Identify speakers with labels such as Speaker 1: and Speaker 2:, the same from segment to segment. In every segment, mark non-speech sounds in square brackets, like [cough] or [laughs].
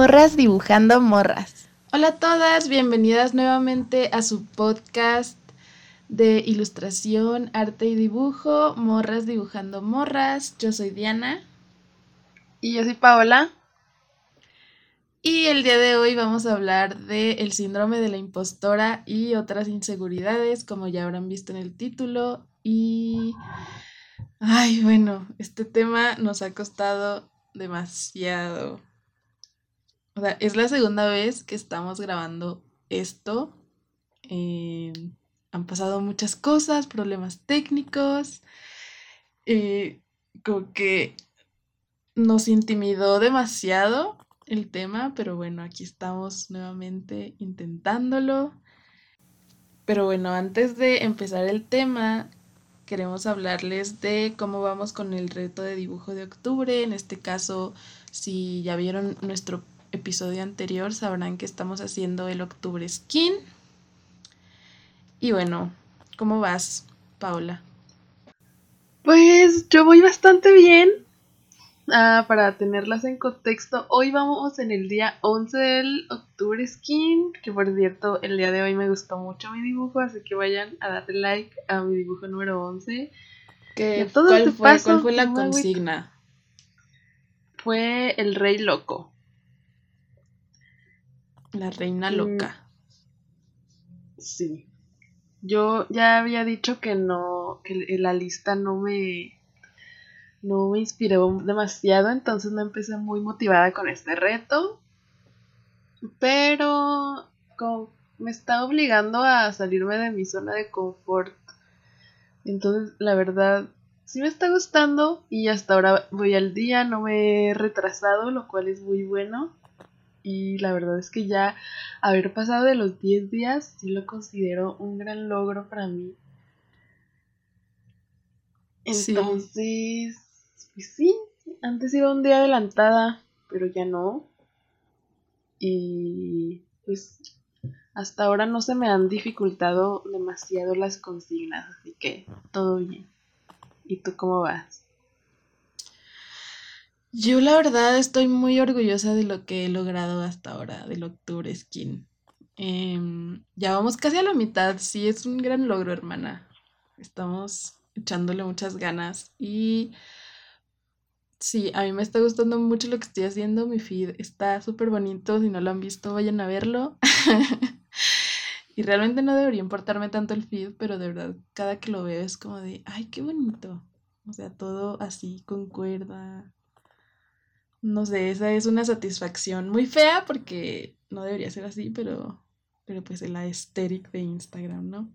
Speaker 1: Morras dibujando morras.
Speaker 2: Hola a todas, bienvenidas nuevamente a su podcast de ilustración, arte y dibujo, Morras dibujando morras. Yo soy Diana.
Speaker 3: Y yo soy Paola.
Speaker 2: Y el día de hoy vamos a hablar del el síndrome de la impostora y otras inseguridades, como ya habrán visto en el título. Y... Ay, bueno, este tema nos ha costado demasiado. O sea, es la segunda vez que estamos grabando esto. Eh, han pasado muchas cosas, problemas técnicos. Eh, como que nos intimidó demasiado el tema, pero bueno, aquí estamos nuevamente intentándolo. Pero bueno, antes de empezar el tema, queremos hablarles de cómo vamos con el reto de dibujo de octubre. En este caso, si ya vieron nuestro episodio anterior sabrán que estamos haciendo el Octubre Skin. Y bueno, ¿cómo vas, Paola?
Speaker 3: Pues yo voy bastante bien. Ah, para tenerlas en contexto, hoy vamos en el día 11 del Octubre Skin, que por cierto, el día de hoy me gustó mucho mi dibujo, así que vayan a darle like a mi dibujo número 11.
Speaker 2: Que todo ¿Cuál, este fue, ¿Cuál fue la consigna?
Speaker 3: Fue el rey loco.
Speaker 2: La reina loca.
Speaker 3: Sí. Yo ya había dicho que no, que la lista no me, no me inspiró demasiado, entonces no empecé muy motivada con este reto. Pero me está obligando a salirme de mi zona de confort. Entonces, la verdad, sí me está gustando y hasta ahora voy al día, no me he retrasado, lo cual es muy bueno y la verdad es que ya haber pasado de los 10 días sí lo considero un gran logro para mí. Entonces, pues sí, antes iba un día adelantada, pero ya no. Y pues hasta ahora no se me han dificultado demasiado las consignas, así que todo bien. ¿Y tú cómo vas?
Speaker 2: Yo la verdad estoy muy orgullosa de lo que he logrado hasta ahora, del Octubre Skin. Em, ya vamos casi a la mitad, sí, es un gran logro, hermana. Estamos echándole muchas ganas y sí, a mí me está gustando mucho lo que estoy haciendo. Mi feed está súper bonito, si no lo han visto, vayan a verlo. [laughs] y realmente no debería importarme tanto el feed, pero de verdad, cada que lo veo es como de, ay, qué bonito. O sea, todo así concuerda no sé, esa es una satisfacción muy fea porque no debería ser así, pero, pero pues la aesthetic de Instagram, ¿no?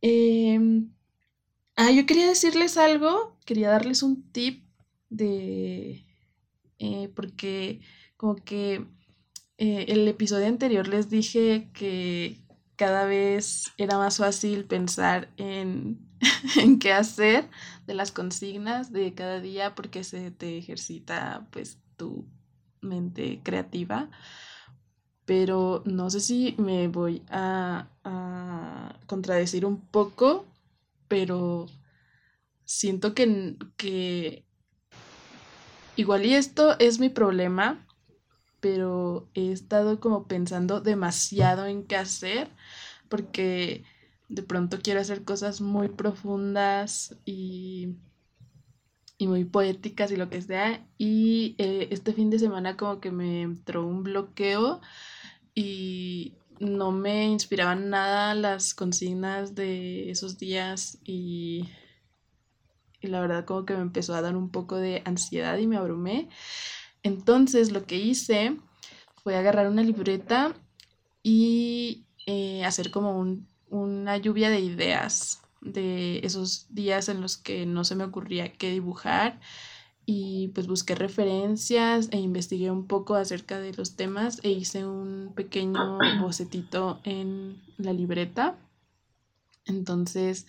Speaker 2: Em, ah, yo quería decirles algo, quería darles un tip de, eh, porque como que eh, el episodio anterior les dije que cada vez era más fácil pensar en, [laughs] en qué hacer de las consignas de cada día porque se te ejercita pues tu mente creativa. Pero no sé si me voy a, a contradecir un poco, pero siento que, que igual y esto es mi problema, pero he estado como pensando demasiado en qué hacer porque de pronto quiero hacer cosas muy profundas y, y muy poéticas y lo que sea. Y eh, este fin de semana como que me entró un bloqueo y no me inspiraban nada las consignas de esos días y, y la verdad como que me empezó a dar un poco de ansiedad y me abrumé. Entonces lo que hice fue agarrar una libreta y eh, hacer como un una lluvia de ideas de esos días en los que no se me ocurría qué dibujar y pues busqué referencias e investigué un poco acerca de los temas e hice un pequeño [clears throat] bocetito en la libreta. Entonces,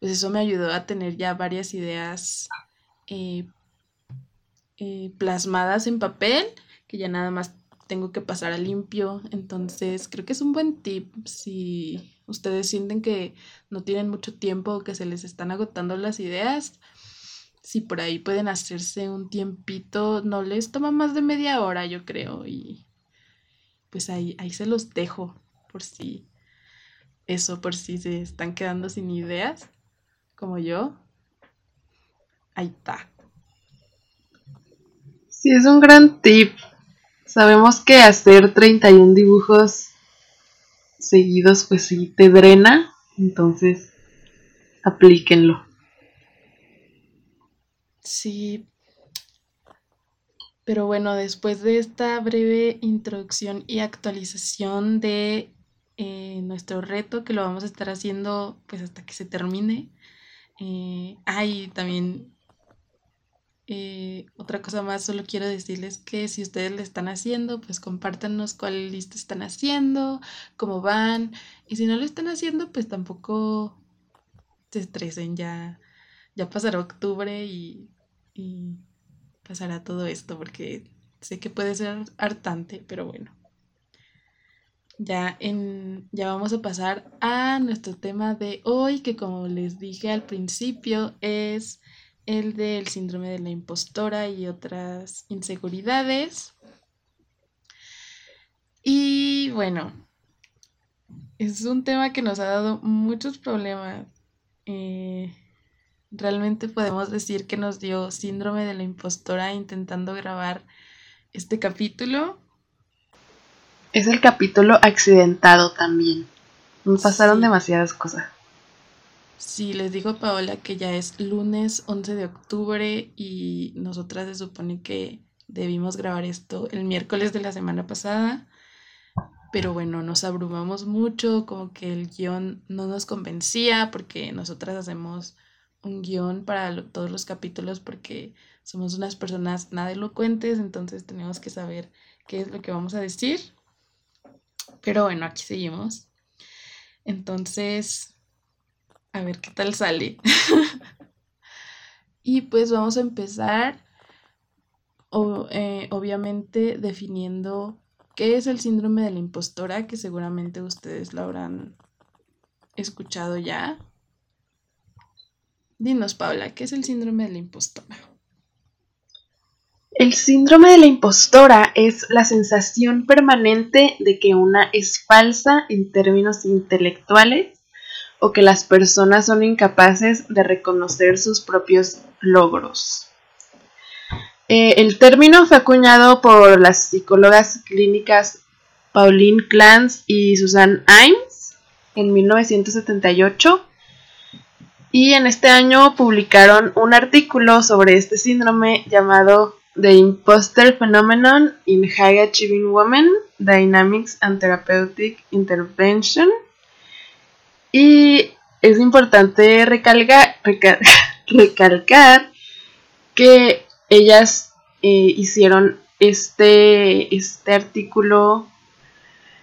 Speaker 2: pues eso me ayudó a tener ya varias ideas eh, eh, plasmadas en papel que ya nada más tengo que pasar a limpio. Entonces, creo que es un buen tip si ustedes sienten que no tienen mucho tiempo o que se les están agotando las ideas. si por ahí pueden hacerse un tiempito, no les toma más de media hora, yo creo, y pues ahí, ahí se los dejo por si eso, por si se están quedando sin ideas, como yo. Ahí está.
Speaker 3: Sí, es un gran tip. Sabemos que hacer 31 dibujos seguidos, pues sí, te drena. Entonces, aplíquenlo.
Speaker 2: Sí. Pero bueno, después de esta breve introducción y actualización de eh, nuestro reto, que lo vamos a estar haciendo pues hasta que se termine. Eh, también eh, otra cosa más, solo quiero decirles que si ustedes le están haciendo, pues compártanos cuál lista están haciendo, cómo van. Y si no lo están haciendo, pues tampoco se estresen, ya, ya pasará octubre y y pasará todo esto porque sé que puede ser hartante, pero bueno. Ya, en, ya vamos a pasar a nuestro tema de hoy, que como les dije al principio es el del síndrome de la impostora y otras inseguridades. Y bueno, es un tema que nos ha dado muchos problemas. Eh, Realmente podemos decir que nos dio síndrome de la impostora intentando grabar este capítulo.
Speaker 3: Es el capítulo accidentado también. Me pasaron demasiadas cosas.
Speaker 2: Sí, les digo Paola que ya es lunes 11 de octubre y nosotras se supone que debimos grabar esto el miércoles de la semana pasada. Pero bueno, nos abrumamos mucho, como que el guion no nos convencía porque nosotras hacemos un guion para todos los capítulos porque somos unas personas nada elocuentes, entonces tenemos que saber qué es lo que vamos a decir. Pero bueno, aquí seguimos. Entonces, a ver qué tal sale. [laughs] y pues vamos a empezar, eh, obviamente, definiendo qué es el síndrome de la impostora, que seguramente ustedes lo habrán escuchado ya. Dinos, Paula, ¿qué es el síndrome de la impostora?
Speaker 3: El síndrome de la impostora es la sensación permanente de que una es falsa en términos intelectuales o que las personas son incapaces de reconocer sus propios logros. Eh, el término fue acuñado por las psicólogas clínicas Pauline Clance y Susan Imes en 1978 y en este año publicaron un artículo sobre este síndrome llamado The Imposter Phenomenon in High Achieving Women, Dynamics and Therapeutic Intervention. Y es importante [laughs] recalcar, que ellas eh, hicieron este, este artículo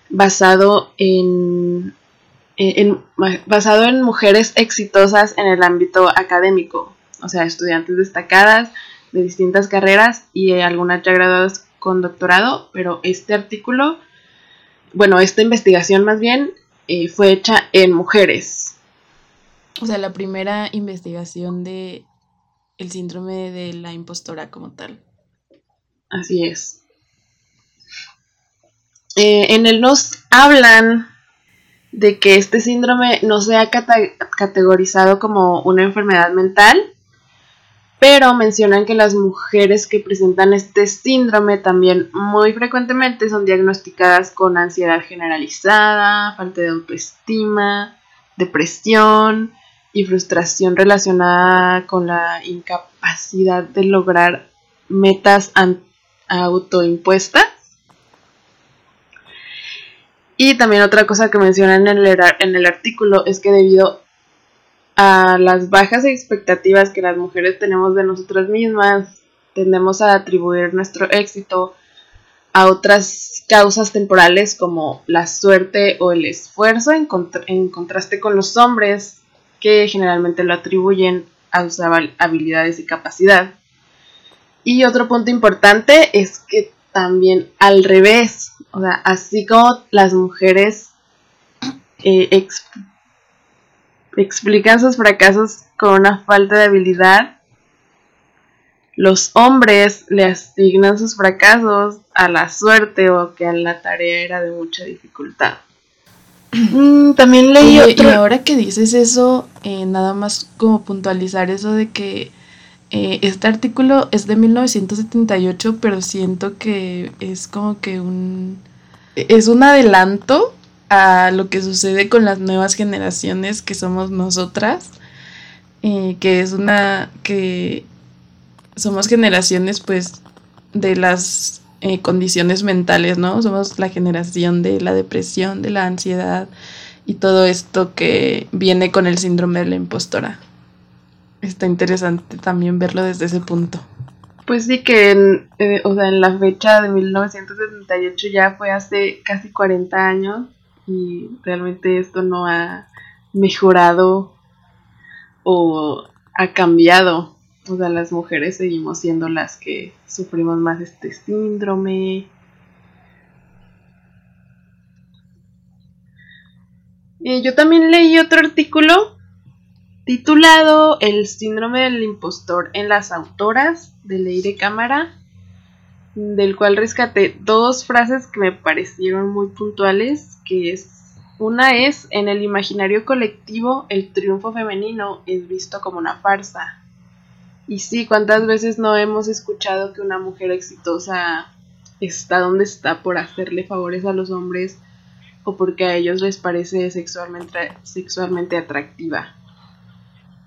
Speaker 3: basado en eh, basado en mujeres exitosas en el ámbito académico, o sea, estudiantes destacadas de distintas carreras y algunas ya graduadas con doctorado, pero este artículo, bueno, esta investigación más bien eh, fue hecha en mujeres.
Speaker 2: O sea, la primera investigación de el síndrome de la impostora como tal.
Speaker 3: Así es. Eh, en él nos hablan de que este síndrome no sea categorizado como una enfermedad mental, pero mencionan que las mujeres que presentan este síndrome también muy frecuentemente son diagnosticadas con ansiedad generalizada, falta de autoestima, depresión y frustración relacionada con la incapacidad de lograr metas autoimpuestas. Y también otra cosa que mencionan en el, en el artículo es que debido a las bajas expectativas que las mujeres tenemos de nosotras mismas, tendemos a atribuir nuestro éxito a otras causas temporales como la suerte o el esfuerzo en, en contraste con los hombres que generalmente lo atribuyen a sus habilidades y capacidad. Y otro punto importante es que también al revés, o sea, así como las mujeres eh, explican sus fracasos con una falta de habilidad, los hombres le asignan sus fracasos a la suerte o que a la tarea era de mucha dificultad. [clears throat]
Speaker 2: Mm, también leí otro... Y ahora que dices eso, eh, nada más como puntualizar eso de que eh, este artículo es de 1978, pero siento que es como que un... es un adelanto a lo que sucede con las nuevas generaciones que somos nosotras, eh, que es una... que somos generaciones pues de las eh, condiciones mentales, ¿no? Somos la generación de la depresión, de la ansiedad y todo esto que viene con el síndrome de la impostora. Está interesante también verlo desde ese punto.
Speaker 3: Pues sí que en, eh, o sea, en la fecha de 1978 ya fue hace casi 40 años y realmente esto no ha mejorado o ha cambiado o sea, las mujeres seguimos siendo las que sufrimos más este síndrome. Eh, yo también leí otro artículo titulado El síndrome del impostor en las autoras de Ley de Cámara, del cual rescaté dos frases que me parecieron muy puntuales, que es una es en el imaginario colectivo el triunfo femenino es visto como una farsa y sí, ¿cuántas veces no hemos escuchado que una mujer exitosa está donde está por hacerle favores a los hombres o porque a ellos les parece sexualmente, sexualmente atractiva?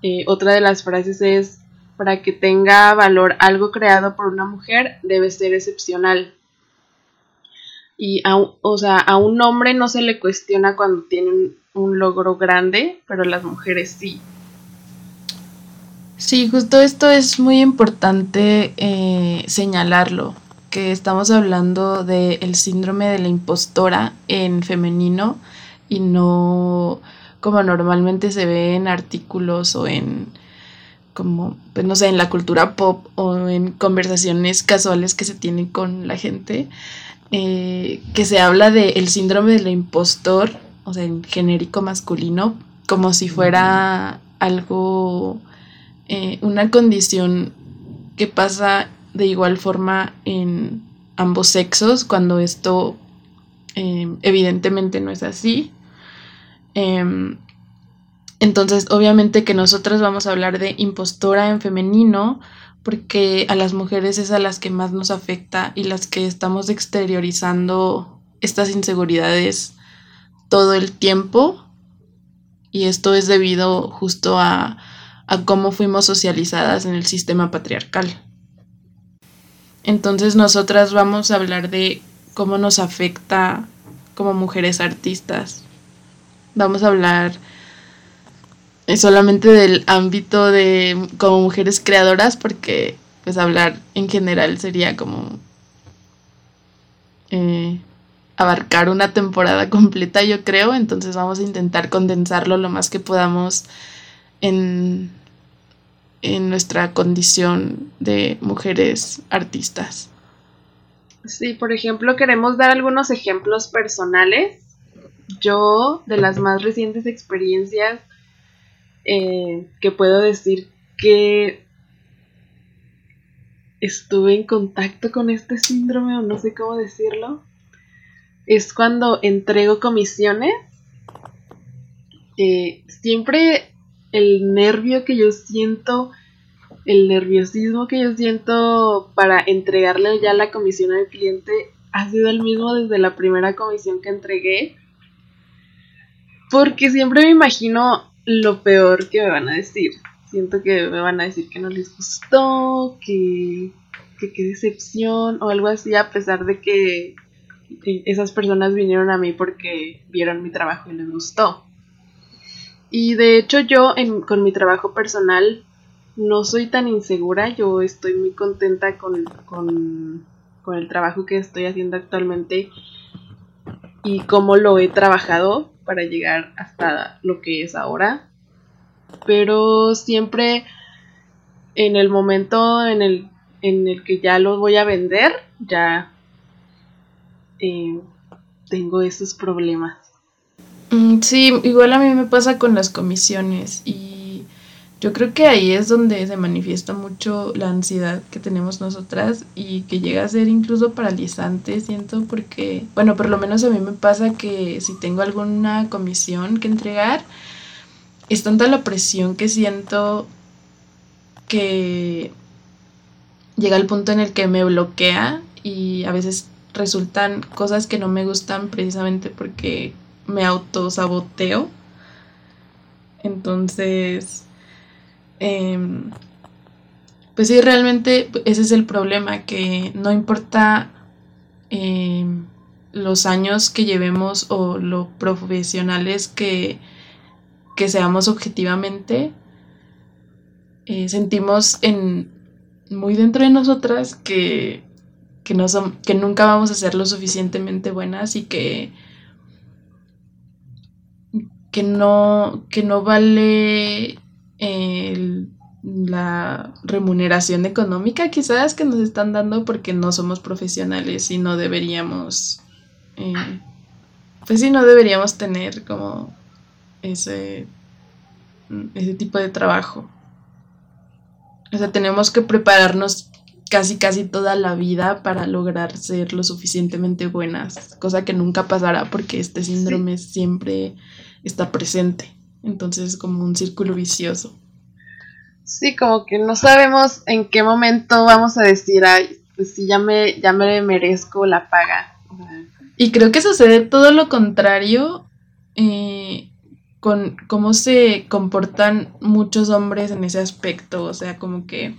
Speaker 3: Eh, otra de las frases es, para que tenga valor algo creado por una mujer debe ser excepcional. Y a, o sea, a un hombre no se le cuestiona cuando tiene un logro grande, pero las mujeres sí.
Speaker 2: Sí, justo esto es muy importante eh, señalarlo, que estamos hablando del síndrome de la impostora en femenino y no como normalmente se ve en artículos o en como, pues no sé, en la cultura pop o en conversaciones casuales que se tienen con la gente, eh, que se habla del síndrome del impostor, o sea, en genérico masculino, como si fuera algo eh, una condición que pasa de igual forma en ambos sexos cuando esto em, evidentemente no es así. Em, entonces, obviamente que nosotras vamos a hablar de impostora en femenino porque a las mujeres es a las que más nos afecta y las que estamos exteriorizando estas inseguridades todo el tiempo. Y esto es debido justo a a cómo fuimos socializadas en el sistema patriarcal. Entonces nosotras vamos a hablar de cómo nos afecta como mujeres artistas. Vamos a hablar solamente del ámbito de como mujeres creadoras porque pues hablar en general sería como eh, abarcar una temporada [laughs] completa yo creo entonces vamos a intentar condensarlo lo más que podamos en, nuestra condición de mujeres artistas.
Speaker 3: Sí, por ejemplo, queremos dar algunos ejemplos personales. Yo, de las más recientes experiencias, eh, que puedo decir que estuve en contacto con este síndrome, o no sé cómo decirlo, es cuando entrego comisiones. Eh, siempre el nervio que yo siento, el nerviosismo que yo siento para entregarle ya la comisión al cliente ha sido el mismo desde la primera comisión que entregué. Porque siempre me imagino lo peor que me van a decir. Siento que me van a decir que no les gustó, que, qué decepción o algo así, a pesar de que esas personas vinieron a mí porque vieron mi trabajo y les gustó. Y de hecho yo con mi trabajo personal no soy tan insegura, yo estoy muy contenta con, con, el trabajo que estoy haciendo actualmente y cómo lo he trabajado para llegar hasta lo que es ahora. Pero siempre en el momento en el, en el que ya lo voy a vender, ya eh, tengo esos problemas.
Speaker 2: Mm, sí, igual a mí me pasa con las comisiones y yo creo que ahí es donde se manifiesta mucho la ansiedad que tenemos nosotras y que llega a ser incluso paralizante, siento, porque, bueno, por lo menos a mí me pasa que si tengo alguna comisión que entregar, es tanta la presión que siento que llega al punto en el que me bloquea y a veces resultan cosas que no me gustan precisamente porque me autosaboteo. Entonces, Em, pues sí, realmente ese es el problema, que no importa em, los años que llevemos o lo profesionales que, que seamos objetivamente, eh, sentimos en, muy dentro de nosotras que, que, no son, que nunca vamos a ser lo suficientemente buenas y que, que, no, que no vale la remuneración económica quizás que nos están dando porque no somos profesionales y no deberíamos, eh, pues sí, no deberíamos tener como ese, ese tipo de trabajo. O sea, tenemos que prepararnos casi casi toda la vida para lograr ser lo suficientemente buenas, cosa que nunca pasará porque este síndrome siempre está presente. Entonces es como un círculo vicioso.
Speaker 3: Sí, como que no sabemos en qué momento vamos a decir, ay, pues sí, ya me, ya me merezco la paga.
Speaker 2: Y creo que sucede todo lo contrario eh, con cómo se comportan muchos hombres en ese aspecto. O sea, como que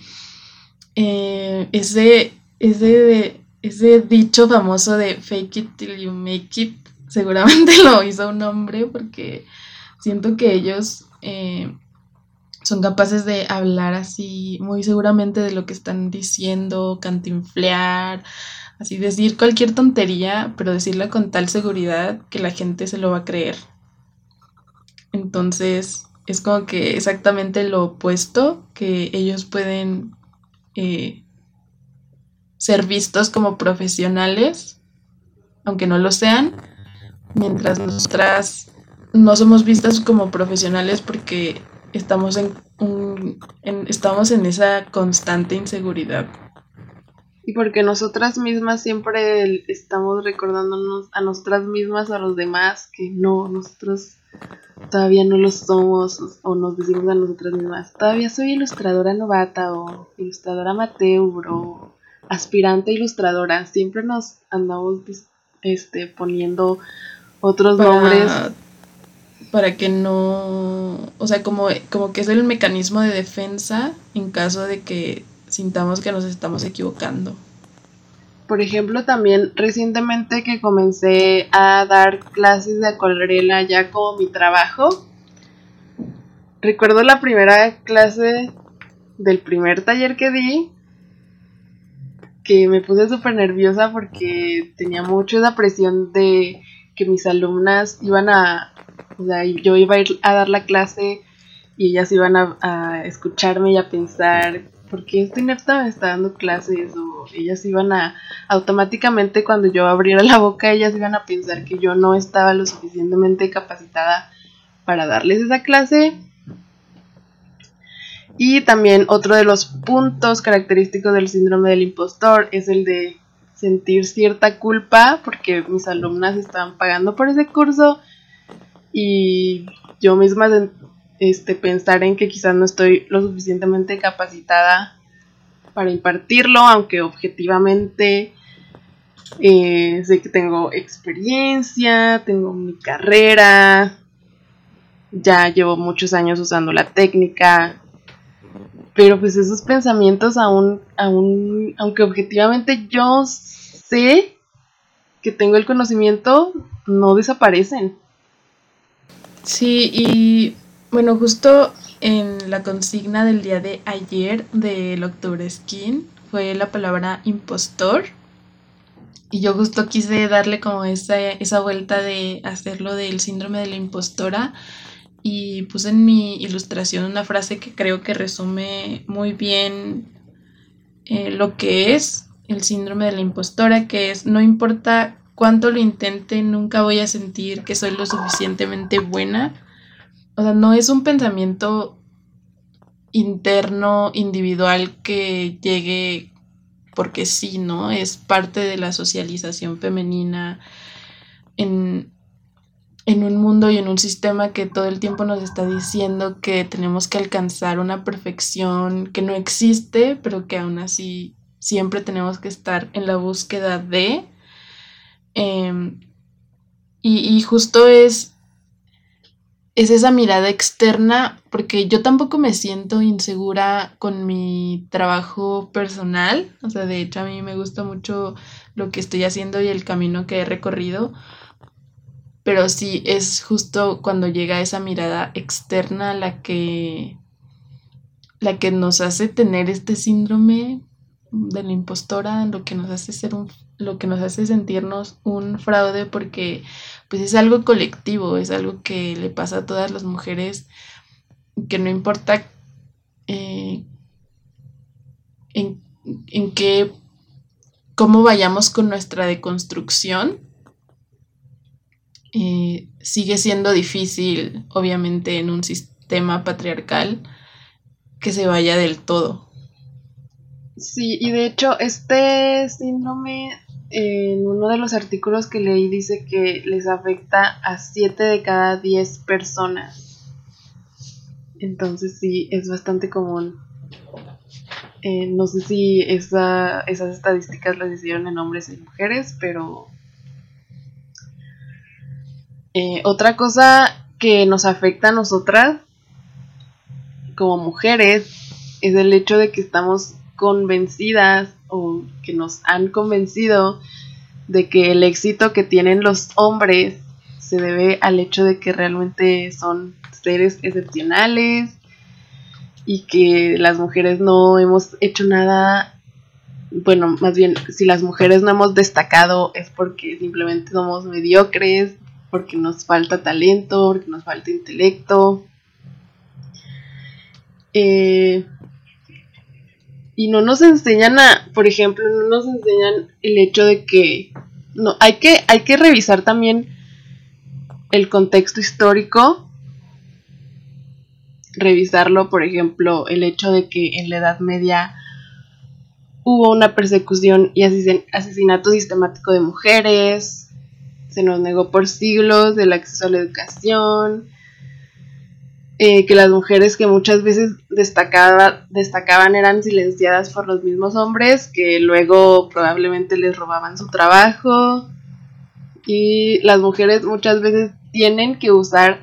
Speaker 2: eh, ese, ese, ese dicho famoso de fake it till you make it, seguramente [laughs] lo hizo un hombre porque siento que ellos eh, son capaces de hablar así muy seguramente de lo que están diciendo, cantinflear, así decir cualquier tontería, pero decirla con tal seguridad que la gente se lo va a creer. Entonces es como que exactamente lo opuesto, que ellos pueden eh, ser vistos como profesionales, aunque no lo sean, mientras nosotras no somos vistas como profesionales porque estamos en, estamos en esa constante inseguridad.
Speaker 3: Y porque nosotras mismas siempre estamos recordándonos a nosotras mismas, a los demás, que no, nosotros todavía no lo somos, o nos decimos a nosotras mismas, todavía soy ilustradora novata, o ilustradora amateur, o aspirante ilustradora. Siempre nos andamos este, poniendo otros nombres
Speaker 2: para que no, o sea, como, como que es el mecanismo de defensa en caso de que sintamos que nos estamos equivocando.
Speaker 3: Por ejemplo, también recientemente que comencé a dar clases de acuarela ya como mi trabajo, recuerdo la primera clase del primer taller que di, que me puse súper nerviosa porque tenía mucho esa presión de que mis alumnas iban a, o sea, yo iba a ir a dar la clase y ellas iban a, escucharme y a pensar, ¿por qué este inepta me está dando clases? O ellas iban a, automáticamente cuando yo abriera la boca, ellas iban a pensar que yo no estaba lo suficientemente capacitada para darles esa clase. Y también otro de los puntos característicos del síndrome del impostor es el de sentir cierta culpa porque mis alumnas estaban pagando por ese curso y yo misma este, pensar en que quizás no estoy lo suficientemente capacitada para impartirlo, aunque objetivamente eh, sé que tengo experiencia, tengo mi carrera, ya llevo muchos años usando la técnica, pero pues esos pensamientos aún, aún, aunque objetivamente yo sé que tengo el conocimiento, no desaparecen.
Speaker 2: Sí, y bueno, justo en la consigna del día de ayer del Octubre Skin fue la palabra impostor. Y yo justo quise darle como esa, esa vuelta de hacerlo del síndrome de la impostora. Y puse en mi ilustración una frase que creo que resume muy bien eh, lo que es el síndrome de la impostora, que es no importa cuánto lo intente, nunca voy a sentir que soy lo suficientemente buena. O sea, no es un pensamiento interno, individual que llegue porque sí, ¿no? Es parte de la socialización femenina en, en un mundo y en un sistema que todo el tiempo nos está diciendo que tenemos que alcanzar una perfección que no existe, pero que aún así siempre tenemos que estar en la búsqueda de. Em, y, y, justo es, es esa mirada externa, porque yo tampoco me siento insegura con mi trabajo personal. O sea, de hecho a mí me gusta mucho lo que estoy haciendo y el camino que he recorrido. Pero sí, es justo cuando llega esa mirada externa la que, la que nos hace tener este síndrome de la impostora, lo que nos hace ser un, lo que nos hace sentirnos un fraude porque pues es algo colectivo, es algo que le pasa a todas las mujeres, que no importa eh, en, en qué, cómo vayamos con nuestra deconstrucción, eh, sigue siendo difícil, obviamente, en un sistema patriarcal que se vaya del todo.
Speaker 3: Sí, y de hecho este síndrome en uno de los artículos que leí dice que les afecta a 7 de cada 10 personas. Entonces sí, es bastante común. Eh, no sé si esa, esas estadísticas las hicieron en hombres y mujeres, pero... Eh, otra cosa que nos afecta a nosotras como mujeres es el hecho de que estamos convencidas o que nos han convencido de que el éxito que tienen los hombres se debe al hecho de que realmente son seres excepcionales y que las mujeres no hemos hecho nada, bueno, más bien, si las mujeres no hemos destacado es porque simplemente somos mediocres, porque nos falta talento, porque nos falta intelecto. Eh, y no nos enseñan a, por ejemplo, no nos enseñan el hecho de que no hay que hay que revisar también el contexto histórico, revisarlo, por ejemplo, el hecho de que en la Edad Media hubo una persecución y asesinato sistemático de mujeres, se nos negó por siglos el acceso a la educación, eh, que las mujeres que muchas veces destacaba, destacaban eran silenciadas por los mismos hombres que luego probablemente les robaban su trabajo. Y las mujeres muchas veces tienen que usar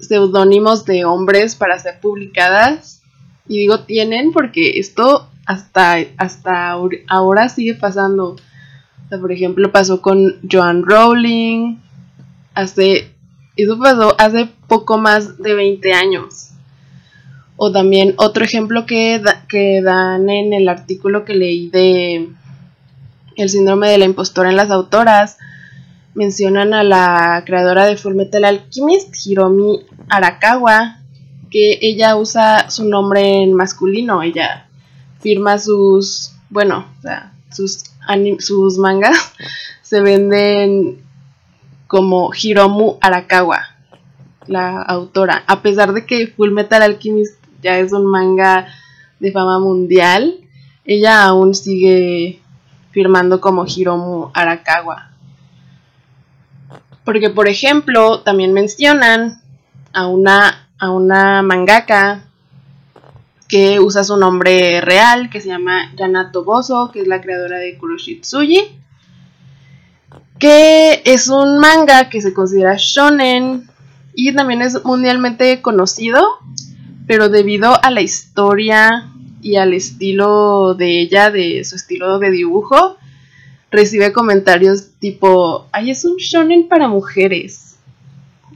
Speaker 3: seudónimos de hombres para ser publicadas. Y digo tienen porque esto hasta, hasta ahora sigue pasando. por ejemplo, pasó con Joan Rowling, hace eso pasó hace poco más de 20 años. O también otro ejemplo que, que dan en el artículo que leí de el síndrome de la impostora en las autoras, mencionan a la creadora de Fullmetal Alchemist, Hiromi Arakawa, que ella usa su nombre en masculino, ella firma sus, bueno, sus, sus mangas [laughs] se venden como Hiromu Arakawa, la autora. A pesar de que Full Metal Alchemist ya es un manga de fama mundial, ella aún sigue firmando como Hiromu Arakawa. Porque, por ejemplo, también mencionan a una, a una mangaka que usa su nombre real, que se llama Yanato Boso, que es la creadora de Kuroshitsuji que es un manga que se considera shonen y también es mundialmente conocido, pero debido a la historia y al estilo de ella, de su estilo de dibujo, recibe comentarios tipo, ay, es un shonen para mujeres.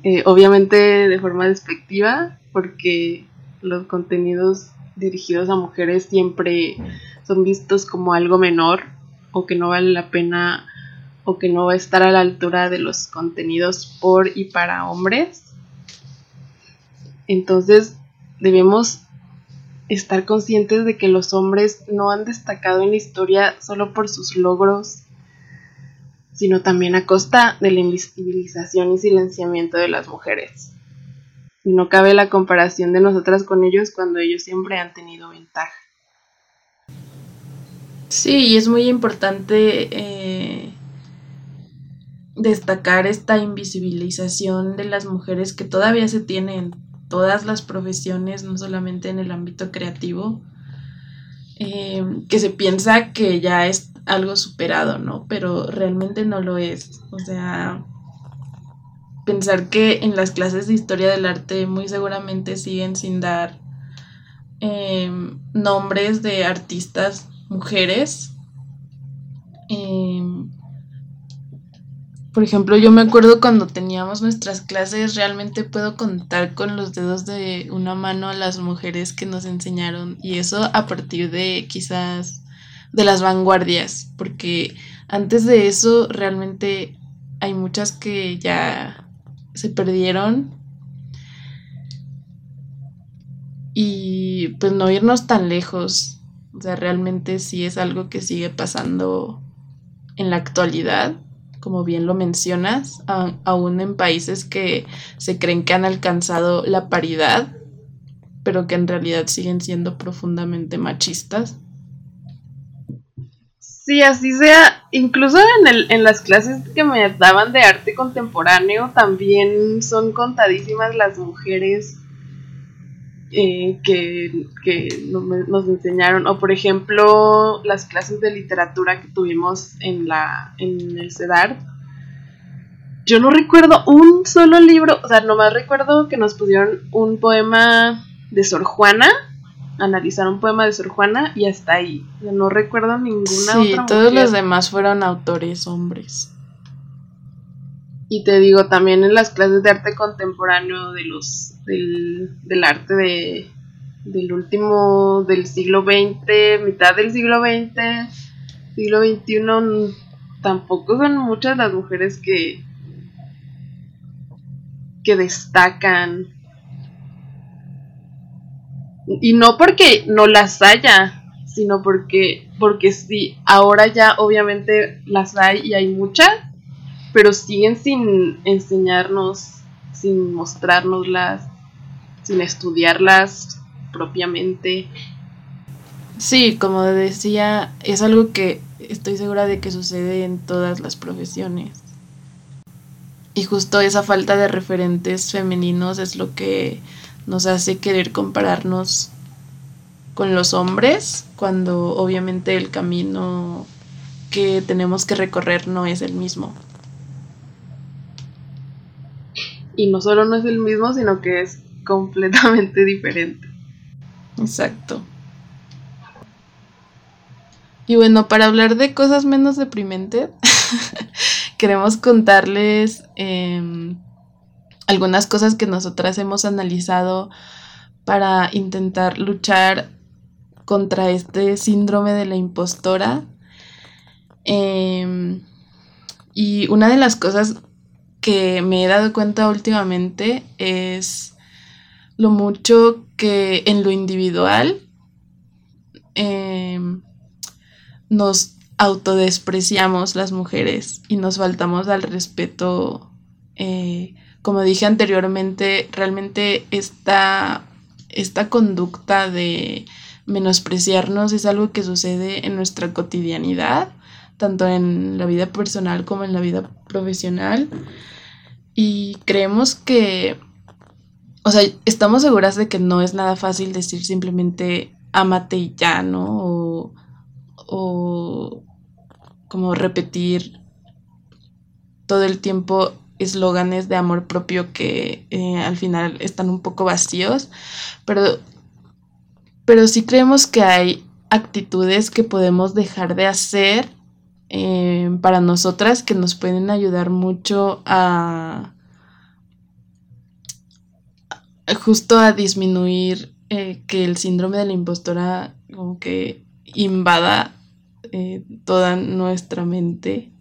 Speaker 3: Eh, obviamente de forma despectiva, porque los contenidos dirigidos a mujeres siempre son vistos como algo menor o que no vale la pena o que no va a estar a la altura de los contenidos por y para hombres. Entonces debemos estar conscientes de que los hombres no han destacado en la historia solo por sus logros, sino también a costa de la invisibilización y silenciamiento de las mujeres. Y no cabe la comparación de nosotras con ellos cuando ellos siempre han tenido ventaja.
Speaker 2: Sí, y es muy importante eh, destacar esta invisibilización de las mujeres que todavía se tiene en todas las profesiones, no solamente en el ámbito creativo, eh, que se piensa que ya es algo superado, ¿no? Pero realmente no lo es. O sea, pensar que en las clases de historia del arte muy seguramente siguen sin dar em, nombres de artistas mujeres. Em, por ejemplo, yo me acuerdo cuando teníamos nuestras clases, realmente puedo contar con los dedos de una mano a las mujeres que nos enseñaron y eso a partir de quizás de las vanguardias, porque antes de eso realmente hay muchas que ya se perdieron. Y pues no irnos tan lejos. O sea, realmente sí es algo que sigue pasando en la actualidad, como bien lo mencionas, aún en países que se creen que han alcanzado la paridad, pero que en realidad siguen siendo profundamente machistas.
Speaker 3: Sí, así sea. Incluso en, el, en las clases que me daban de arte contemporáneo, también son contadísimas las mujeres eh, que, nos enseñaron. O por ejemplo, las clases de literatura que tuvimos en, la, en el CEDAR. Yo no recuerdo un solo libro, o sea, nomás recuerdo que nos pusieron un poema de Sor Juana analizar un poema de Sor Juana y hasta ahí. no recuerdo ninguna
Speaker 2: sí, todos los demás fueron autores hombres.
Speaker 3: Y te digo, también en las clases de arte contemporáneo de los del, del arte de, del último del siglo XX, mitad del siglo XX, siglo XXI, tampoco son muchas las mujeres que que destacan. Y no porque no las haya, sino porque, porque sí, ahora ya obviamente las hay y hay muchas, pero siguen sin enseñarnos, sin mostrárnoslas, sin estudiarlas propiamente.
Speaker 2: Sí, como decía, es algo que estoy segura de que sucede en todas las profesiones. Y justo esa falta de referentes femeninos es lo que nos hace querer compararnos con los hombres cuando obviamente el camino que tenemos que recorrer no es el mismo.
Speaker 3: Y no solo no es el mismo, sino que es completamente [laughs] diferente.
Speaker 2: Exacto. Y bueno, para hablar de cosas menos deprimentes, [laughs] queremos contarles em, algunas cosas que nosotras hemos analizado para intentar luchar contra este síndrome de la impostora. Em, y una de las cosas que me he dado cuenta últimamente es lo mucho que en lo individual em, nos autodespreciamos las mujeres y nos faltamos al respeto eh, como dije anteriormente, realmente esta, esta conducta de menospreciarnos es algo que sucede en nuestra cotidianidad, tanto en la vida personal como en la vida profesional. Y creemos que, o sea, estamos seguras de que no es nada fácil decir simplemente amate y ya, ¿no? O, o como repetir todo el tiempo eslóganes de amor propio que eh, al final están un poco vacíos, pero, pero sí creemos que hay actitudes que podemos dejar de hacer eh, para nosotras que nos pueden ayudar mucho a justo a disminuir eh, que el síndrome de la impostora como que invada toda nuestra mente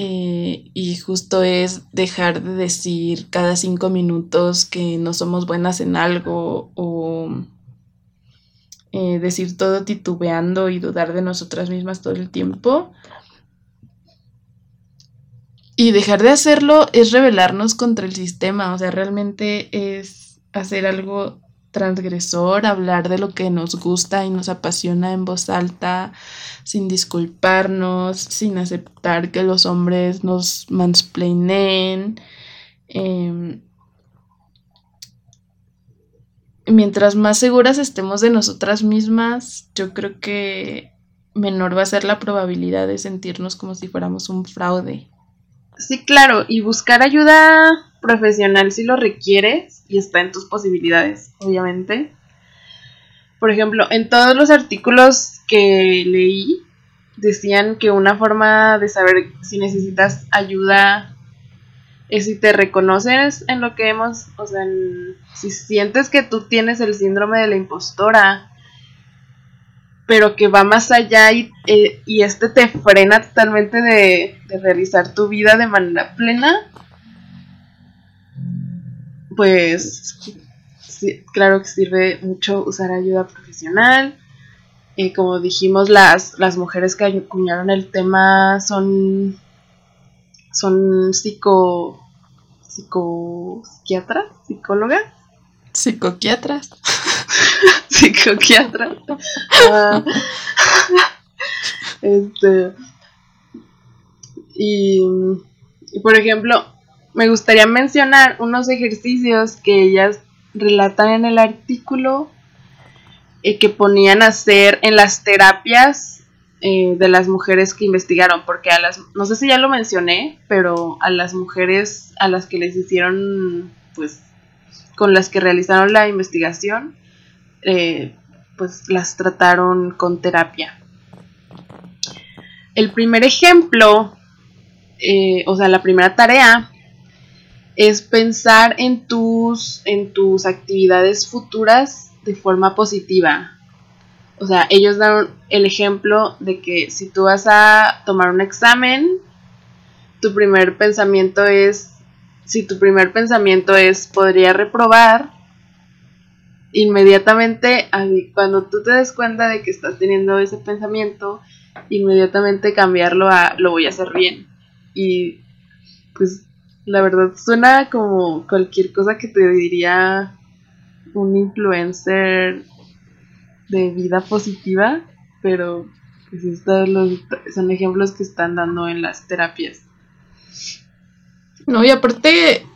Speaker 2: eh, y justo es dejar de decir cada cinco minutos que no somos buenas en algo o eh, decir todo titubeando y dudar de nosotras mismas todo el tiempo. Y dejar de hacerlo es rebelarnos contra el sistema, o sea, realmente es hacer algo transgresor, hablar de lo que nos gusta y nos apasiona en voz alta, sin disculparnos, sin aceptar que los hombres nos mansplainen. Em, mientras más seguras estemos de nosotras mismas, yo creo que menor va a ser la probabilidad de sentirnos como si fuéramos un fraude.
Speaker 3: Sí, claro, y buscar ayuda profesional si lo requieres y está en tus posibilidades, obviamente. Por ejemplo, en todos los artículos que leí decían que una forma de saber si necesitas ayuda es si te reconoces en lo que hemos, o sea, si sientes que tú tienes el síndrome de la impostora, pero que va más allá y, eh, y este te frena totalmente de, de realizar tu vida de manera plena, pues sí, claro que sirve mucho usar ayuda profesional. Eh, como dijimos, las, las mujeres que acuñaron el tema son, son psico, psico, psiquiatras, psicólogas.
Speaker 2: Psicoquiatras. [laughs]
Speaker 3: Psicoquiatras. Ah, este, y, y por ejemplo, me gustaría mencionar unos ejercicios que ellas relatan en el artículo eh, que ponían a hacer en las terapias eh, de las mujeres que investigaron, porque a las, no sé si ya lo mencioné, pero a las mujeres a las que les hicieron, pues, con las que realizaron la investigación, eh, pues las trataron con terapia. El primer ejemplo, o sea, la primera tarea es pensar en tus, en tus actividades futuras de forma positiva. O sea, ellos dan el ejemplo de que si tú vas a tomar un examen, tu primer pensamiento es, si tu primer pensamiento es, podría reprobar, inmediatamente, cuando tú te des cuenta de que estás teniendo ese pensamiento, inmediatamente cambiarlo a, lo voy a hacer bien. Y pues la verdad suena como cualquier cosa que te diría un influencer de vida positiva, pero pues estos son ejemplos que están dando en las terapias.
Speaker 2: No, y aparte,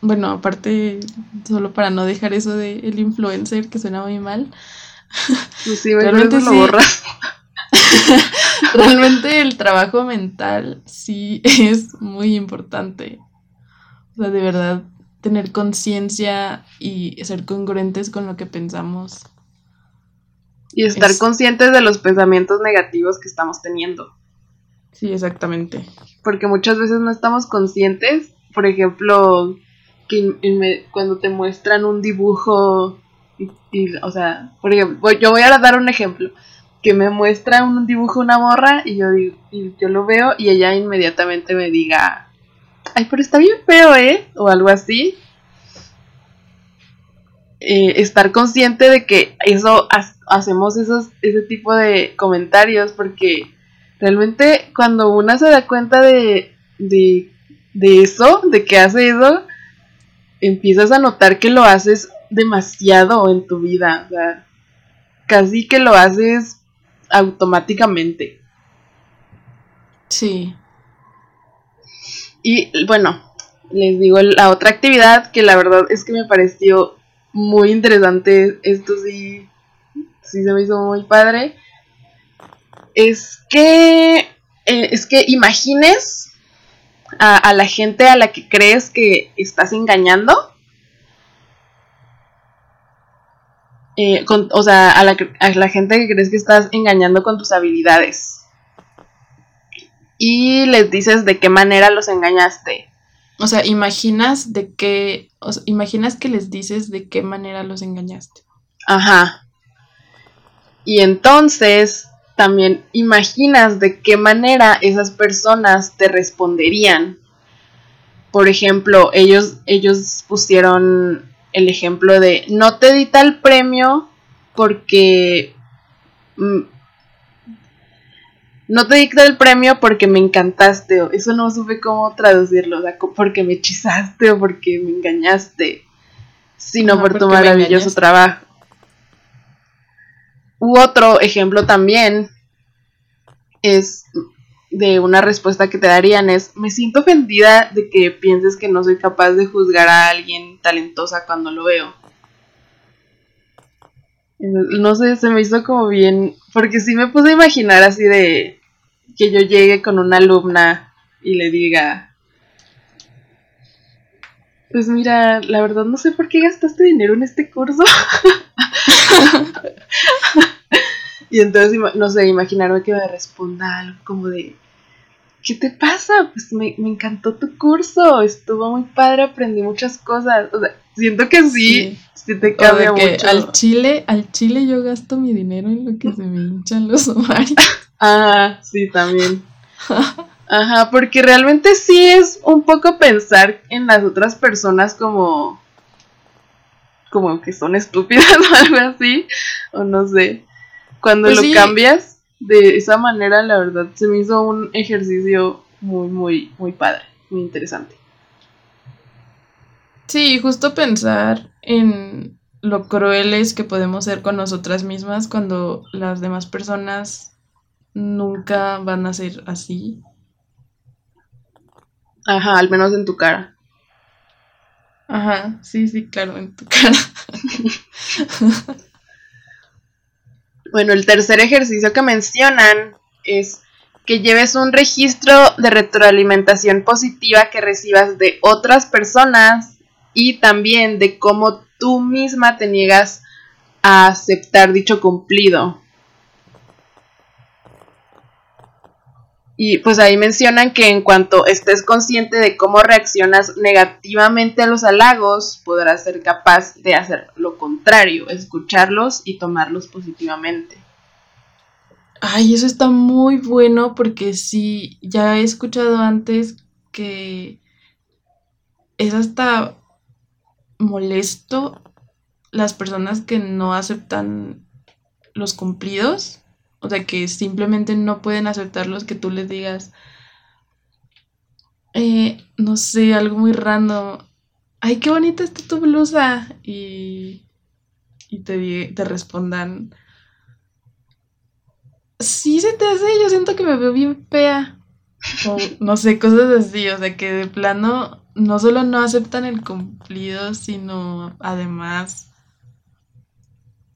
Speaker 2: bueno, aparte, solo para no dejar eso de el influencer que suena muy mal.
Speaker 3: Pues sí, realmente lo borras. [laughs]
Speaker 2: realmente el trabajo mental sí [laughs] es muy importante. O sea, de verdad, tener conciencia y ser congruentes con lo que pensamos.
Speaker 3: Y estar conscientes de los pensamientos negativos que estamos teniendo.
Speaker 2: Sí, exactamente.
Speaker 3: Porque muchas veces no estamos conscientes. Por ejemplo, que cuando te muestran un dibujo, y, o sea, por ejemplo, yo voy a dar un ejemplo. Que me muestra un dibujo una morra y yo, y yo lo veo y ella inmediatamente me diga, ay, pero está bien feo, ¿eh? O algo así. Eh, estar consciente de que eso hacemos esos, ese tipo de comentarios porque realmente cuando una se da cuenta de, de, de eso, de que hace eso, empiezas a notar que lo haces demasiado en tu vida, o sea, casi que lo haces automáticamente.
Speaker 2: Sí.
Speaker 3: Y bueno, les digo la otra actividad que la verdad es que me pareció muy interesante, esto sí, sí se me hizo muy padre, es que, eh, es que imagines a, la gente a la que crees que estás engañando. Eh, o sea, a la, a la gente que crees que estás engañando con tus habilidades y les dices de qué manera los engañaste.
Speaker 2: O sea, imaginas de qué, o sea, imaginas que les dices de qué manera los engañaste.
Speaker 3: Ajá. Y entonces también imaginas de qué manera esas personas te responderían. Por ejemplo, ellos, ellos pusieron el ejemplo de no te di tal premio porque mm, no te dicta el premio porque me encantaste, o eso no supe cómo traducirlo, o sea, porque me hechizaste o porque me engañaste, sino por tu maravilloso trabajo. U otro ejemplo también es de una respuesta que te darían es, me siento ofendida de que pienses que no soy capaz de juzgar a alguien talentosa cuando lo veo. No sé, se me hizo como bien, porque sí me puse a imaginar así de que yo llegue con una alumna y le diga, pues mira, la verdad no sé por qué gastaste dinero en este curso. [laughs] [laughs] y entonces, no sé, imaginarme que me responda algo como de, ¿qué te pasa? Pues me, encantó tu curso, estuvo muy padre, aprendí muchas cosas. O sea, siento que sí, sí, te cambia mucho.
Speaker 2: Al chile, al chile yo gasto mi dinero en lo que se me hinchan los ovarios. [laughs]
Speaker 3: ah, sí, también. Ajá, porque realmente sí es un poco pensar en las otras personas como como que son estúpidas [laughs] o algo así, o no sé. Cuando pues lo cambias, de esa manera, la verdad, se me hizo un ejercicio muy, muy, muy padre, muy interesante.
Speaker 2: Sí, justo pensar en lo crueles que podemos ser con nosotras mismas cuando las demás personas nunca van a ser así.
Speaker 3: Ajá, al menos en tu cara.
Speaker 2: Ajá, sí, sí, claro, en tu cara. [laughs]
Speaker 3: Bueno, el tercer ejercicio que mencionan es que lleves un registro de retroalimentación positiva que recibas de otras personas y también de cómo tú misma te niegas a aceptar dicho cumplido. Y pues ahí mencionan que en cuanto estés consciente de cómo reaccionas negativamente a los halagos, podrás ser capaz de hacer lo contrario, escucharlos y tomarlos positivamente.
Speaker 2: Ay, eso está muy bueno porque sí, ya he escuchado antes que es hasta molesto las personas que no aceptan los cumplidos o sea, que simplemente no pueden aceptarlos que tú les digas, eh, no sé, algo muy random. Ay, qué bonita está tu blusa. Y, y te, te respondan, sí se te hace, yo siento que me veo bien fea. O no sé, cosas así, o sea, que de plano no solo no aceptan el cumplido, sino además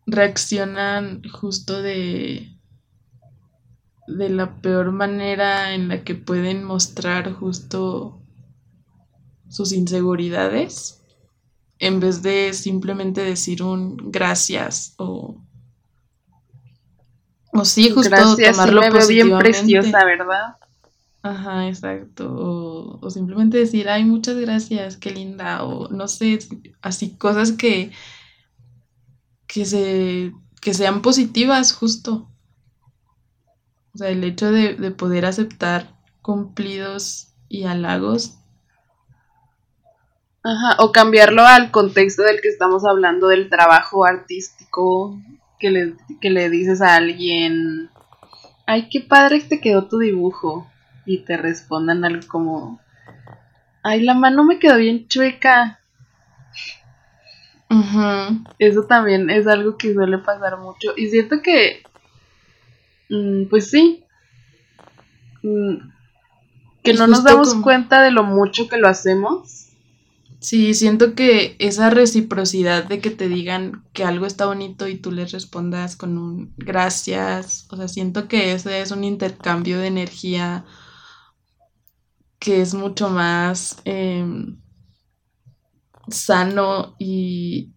Speaker 2: reaccionan justo de de la peor manera en la que pueden mostrar justo sus inseguridades en vez de simplemente decir un gracias o o sí justo gracias, tomarlo sí me bien preciosa,
Speaker 3: ¿verdad?
Speaker 2: Ajá, exacto. O, o, simplemente decir, ay, muchas gracias, qué linda. O no sé, así cosas que, que, se, que sean positivas, justo. O sea, el hecho de, poder aceptar cumplidos y halagos.
Speaker 3: Ajá, o cambiarlo al contexto del que estamos hablando del trabajo artístico, que le, que le dices a alguien, ay, qué padre te quedó tu dibujo, y te respondan algo como, ay, la mano me quedó bien chueca. Eso también es algo que suele pasar mucho, y siento que pues sí. Mm, que no nos damos cuenta de lo mucho que lo hacemos.
Speaker 2: Sí, siento que esa reciprocidad de que te digan que algo está bonito y tú les respondas con un gracias, o sea, siento que ese es un intercambio de energía que es mucho más em, sano y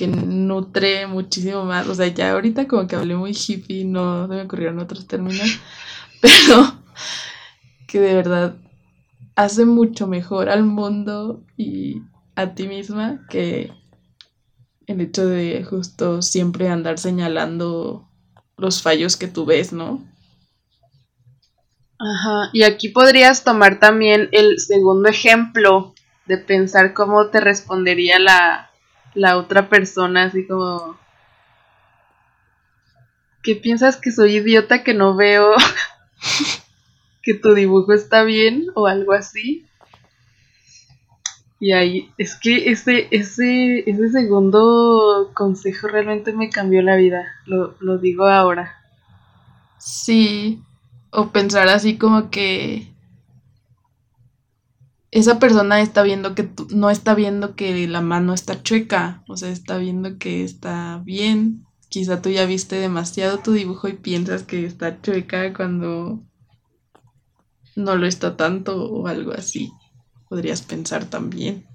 Speaker 2: que nutre muchísimo más. O sea, ya ahorita como que hablé muy hippie, no se me ocurrieron otros términos, [laughs] pero que de verdad hace mucho mejor al mundo y a ti misma que el hecho de justo siempre andar señalando los fallos que tú ves, ¿no?
Speaker 3: Ajá, y aquí podrías tomar también el segundo ejemplo de pensar cómo te respondería la, la otra persona, así como... ¿Qué piensas que soy idiota que no veo [laughs] que tu dibujo está bien o algo así. Y ahí, es que ese, ese, ese segundo consejo realmente me cambió la vida, lo, lo digo ahora.
Speaker 2: Sí, o pensar así como que esa persona está viendo que tú, no está viendo que la mano está chueca, o sea, está viendo que está bien. Quizá tú ya viste demasiado tu dibujo y piensas que está chueca cuando no lo está tanto o algo así. Podrías pensar también.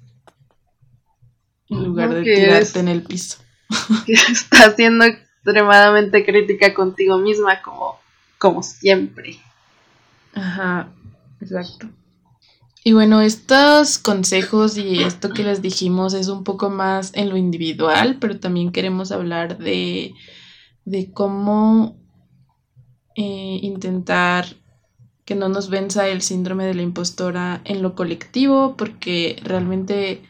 Speaker 2: En lugar de tirarte en el piso. [laughs]
Speaker 3: Que estás siendo extremadamente crítica contigo misma, como, como siempre.
Speaker 2: Ajá, exacto. Y bueno, estos consejos y esto que les dijimos es un poco más en lo individual, pero también queremos hablar de, de cómo eh, intentar que no nos venza el síndrome de la impostora en lo colectivo, porque realmente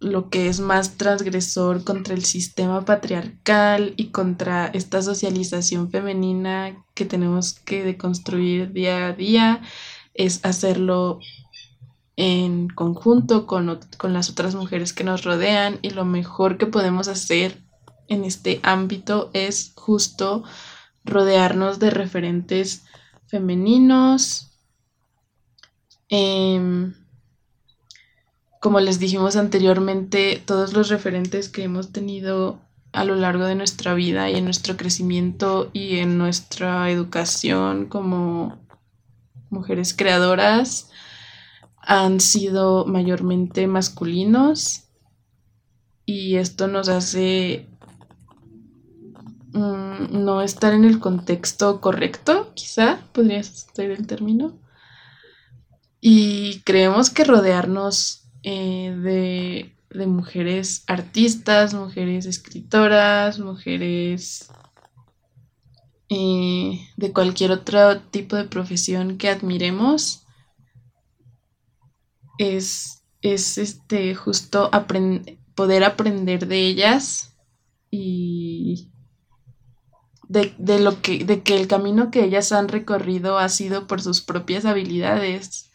Speaker 2: lo que es más transgresor contra el sistema patriarcal y contra esta socialización femenina que tenemos que deconstruir día a día es hacerlo en conjunto con, con, las otras mujeres que nos rodean y lo mejor que podemos hacer en este ámbito es justo rodearnos de referentes femeninos. Em, como les dijimos anteriormente, todos los referentes que hemos tenido a lo largo de nuestra vida y en nuestro crecimiento y en nuestra educación como mujeres creadoras han sido mayormente masculinos y esto nos hace mm, no estar en el contexto correcto, quizá podría ser el término. Y creemos que rodearnos eh, de, de mujeres artistas, mujeres escritoras, mujeres eh, de cualquier otro tipo de profesión que admiremos es, es este, justo poder aprender de ellas y de, de, lo que, de que el camino que ellas han recorrido ha sido por sus propias habilidades.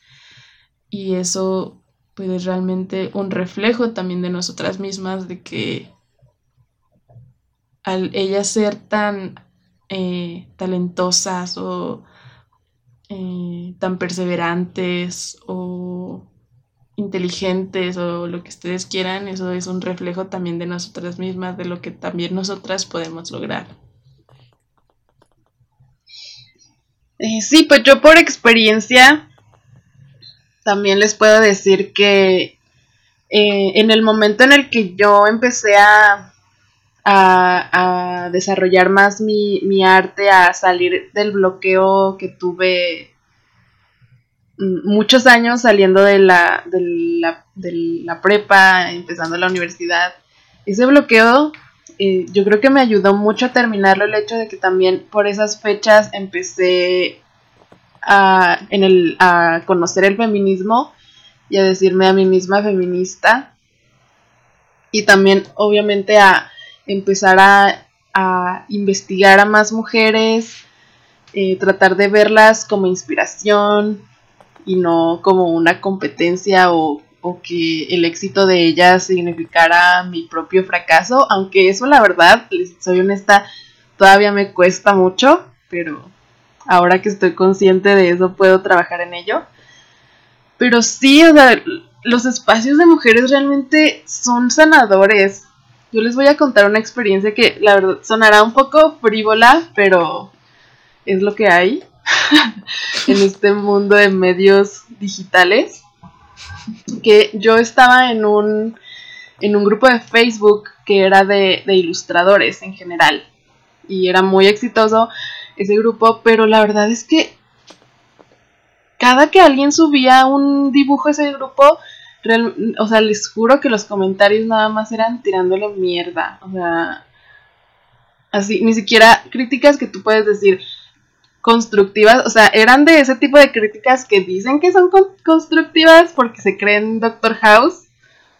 Speaker 2: Y eso pues es realmente un reflejo también de nosotras mismas, de que al ellas ser tan eh, talentosas o eh, tan perseverantes o inteligentes o lo que ustedes quieran, eso es un reflejo también de nosotras mismas, de lo que también nosotras podemos lograr.
Speaker 3: Eh, sí, pues yo por experiencia también les puedo decir que en el momento en el que yo empecé a, a, desarrollar más mi, mi arte, a salir del bloqueo que tuve muchos años saliendo de la, de la, de la prepa, empezando la universidad. Ese bloqueo eh, yo creo que me ayudó mucho a terminarlo el hecho de que también por esas fechas empecé a, en el, a conocer el feminismo y a decirme a mí misma feminista. Y también obviamente a empezar a, a investigar a más mujeres, eh, tratar de verlas como inspiración, y no como una competencia o, que el éxito de ella significara mi propio fracaso, aunque eso la verdad, soy honesta, todavía me cuesta mucho, pero ahora que estoy consciente de eso puedo trabajar en ello. Pero sí, o sea, los espacios de mujeres realmente son sanadores. Yo les voy a contar una experiencia que la verdad sonará un poco frívola, pero es lo que hay. [laughs] en este mundo de medios digitales, que yo estaba en un, en un grupo de Facebook que era de, de ilustradores en general. Y era muy exitoso ese grupo, pero la verdad es que cada que alguien subía un dibujo a ese grupo, o sea, les juro que los comentarios nada más eran tirándole mierda. O sea, así, ni siquiera críticas que tú puedes decir, constructivas, o sea, eran de ese tipo de críticas que dicen que son constructivas porque se creen Doctor House,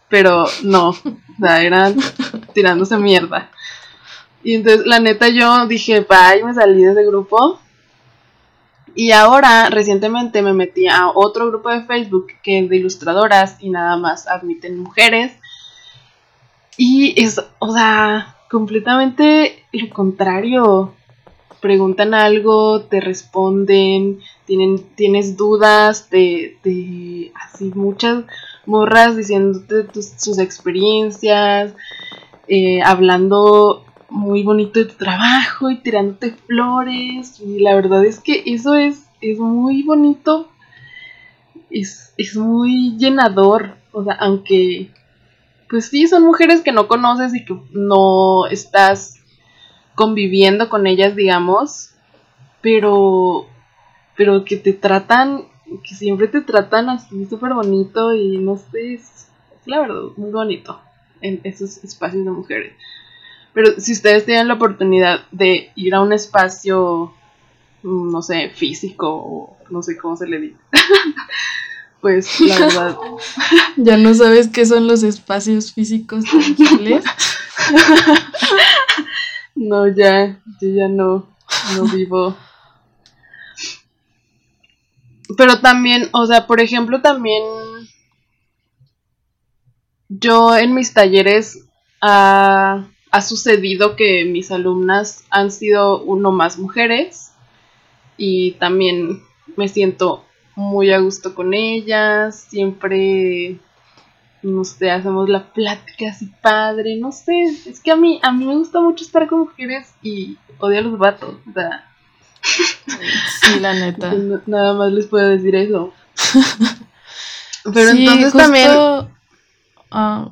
Speaker 3: pero no, o sea, eran tirándose mierda. Y entonces, la neta, yo dije, bye, me salí de ese grupo. Y ahora, recientemente me metí a otro grupo de Facebook que es de ilustradoras y nada más admiten mujeres. Y es, o sea, completamente lo contrario. Preguntan algo, te responden, tienen, tienes dudas de, de así muchas morras diciéndote sus experiencias, eh, hablando muy bonito de tu trabajo y tirándote flores. Y la verdad es que eso es, es muy bonito. Es, es muy llenador. O sea, aunque, pues sí, son mujeres que no conoces y que no estás conviviendo con ellas, digamos. Pero, pero que te tratan, que siempre te tratan así súper bonito y no sé, es la verdad muy bonito en esos espacios de mujeres. Pero si ustedes tienen la oportunidad de ir a un espacio, mm, no sé, físico o no sé cómo se le dice, [laughs] pues la verdad. [laughs]
Speaker 2: ya no sabes qué son los espacios físicos tangibles. [laughs]
Speaker 3: no, ya, yo ya no, no vivo. Pero también, o sea, por ejemplo, también yo en mis talleres ha, sucedido que mis alumnas han sido uno más mujeres y también me siento muy a gusto con ellas, siempre, no sé, hacemos la plática así padre, no sé, es que a mí, a mí me gusta mucho estar con mujeres y odio a los vatos, o sea.
Speaker 2: Sí, la neta. [laughs]
Speaker 3: Nada más les puedo decir eso. [laughs] Pero entonces también
Speaker 2: Ah,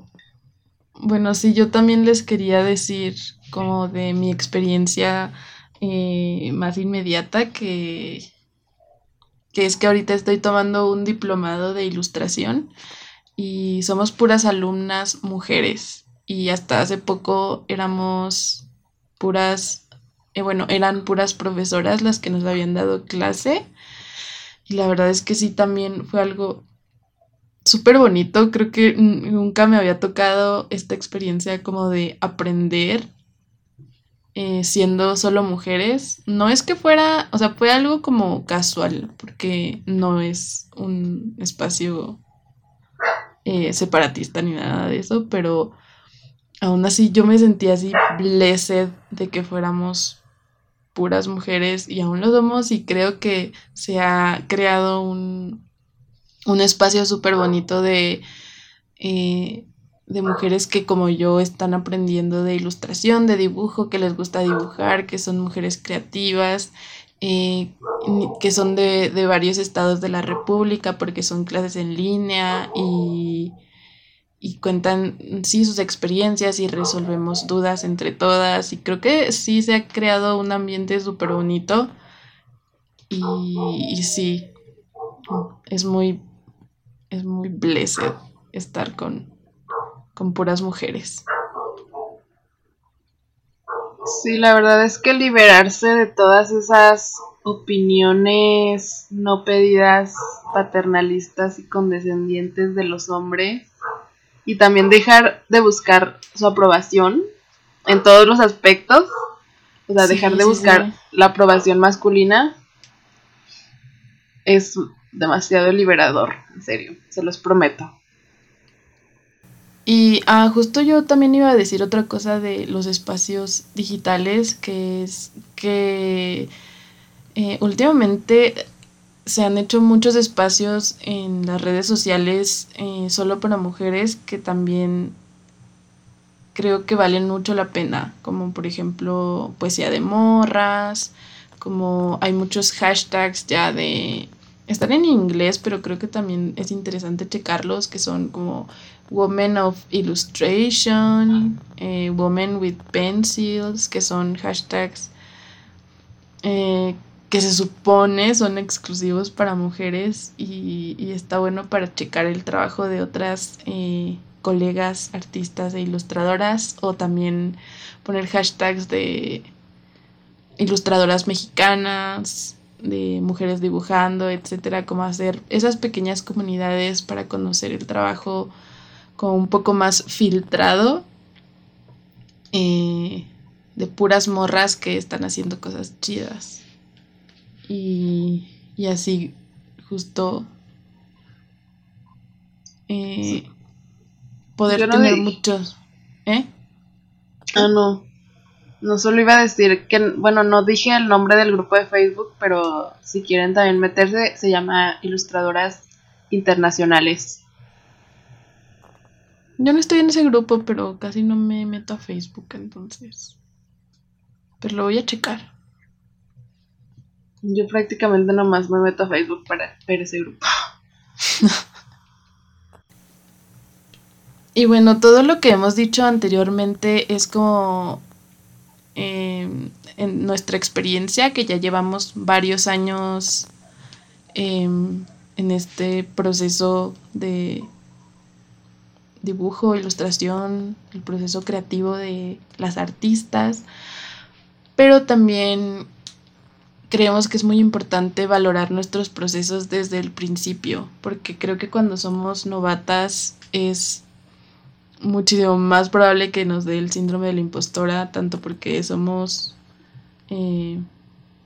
Speaker 2: bueno, sí, yo también les quería decir como de mi experiencia eh, más inmediata que, que es que ahorita estoy tomando un diplomado de ilustración y somos puras alumnas mujeres y hasta hace poco éramos puras, eh, bueno, eran puras profesoras las que nos habían dado clase y la verdad es que sí también fue algo súper bonito. Creo que nunca me había tocado esta experiencia como de aprender eh, siendo solo mujeres. No es que fuera, o sea, fue algo como casual, porque no es un espacio eh, separatista ni nada de eso, pero aún así yo me sentía así blessed de que fuéramos puras mujeres y aún lo somos y creo que se ha creado un, un espacio súper bonito de, eh, de mujeres que como yo están aprendiendo de ilustración, de dibujo, que les gusta dibujar, que son mujeres creativas, eh, que son de, de, varios estados de la República porque son clases en línea y, y cuentan sí sus experiencias y resolvemos dudas entre todas. Y creo que sí se ha creado un ambiente súper bonito y, y sí, es muy es muy blessed estar con, con puras mujeres.
Speaker 3: Sí, la verdad es que liberarse de todas esas opiniones no pedidas, paternalistas y condescendientes de los hombres y también dejar de buscar su aprobación en todos los aspectos, o sea, dejar de buscar la aprobación masculina es demasiado liberador, en serio, se los prometo.
Speaker 2: Y ah, justo yo también iba a decir otra cosa de los espacios digitales, que es que eh, últimamente se han hecho muchos espacios en las redes sociales eh, solo para mujeres que también creo que valen mucho la pena, como por ejemplo poesía de morras, como hay muchos hashtags ya de están en inglés, pero creo que también es interesante checarlos, que son como Women of Illustration, eh, Women with Pencils, que son hashtags eh, que se supone son exclusivos para mujeres y, está bueno para checar el trabajo de otras eh, colegas artistas e ilustradoras o también poner hashtags de ilustradoras mexicanas de mujeres dibujando, etcétera, como hacer esas pequeñas comunidades para conocer el trabajo como un poco más filtrado eh, de puras morras que están haciendo cosas chidas. y, y así justo eh, poder
Speaker 3: no
Speaker 2: tener
Speaker 3: dije.
Speaker 2: muchos. ¿Eh?
Speaker 3: Ah, no. No solo iba a decir que, bueno, no dije el nombre del grupo de Facebook, pero si quieren también meterse, se llama Ilustradoras Internacionales.
Speaker 2: Yo no estoy en ese grupo, pero casi no me meto a Facebook, entonces. Pero lo voy a checar.
Speaker 3: Yo prácticamente nomás me meto a Facebook para ver ese grupo. [laughs]
Speaker 2: Y bueno, todo lo que hemos dicho anteriormente es como eh, en nuestra experiencia, que ya llevamos varios años eh, en este proceso de dibujo, ilustración, el proceso creativo de las artistas, pero también creemos que es muy importante valorar nuestros procesos desde el principio, porque creo que cuando somos novatas es muchísimo más probable que nos dé el síndrome de la impostora, tanto porque somos eh,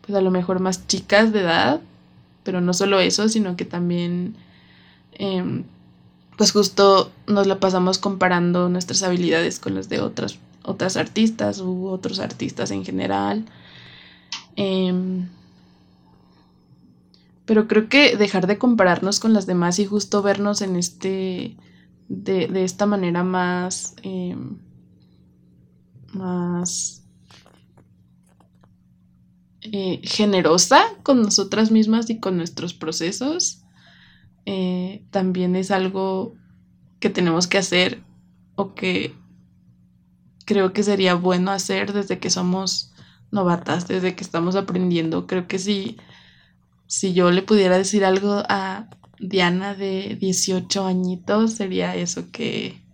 Speaker 2: pues a lo mejor más chicas de edad, pero no solo eso, sino que también eh, pues justo nos la pasamos comparando nuestras habilidades con las de otras, otras artistas u otros artistas en general. Em, pero creo que dejar de compararnos con las demás y justo vernos en este de, de esta manera más em, más eh, generosa con nosotras mismas y con nuestros procesos eh, también es algo que tenemos que hacer o que creo que sería bueno hacer desde que somos novatas, desde que estamos aprendiendo. Creo que si yo le pudiera decir algo a Diana de 18 añitos, sería eso que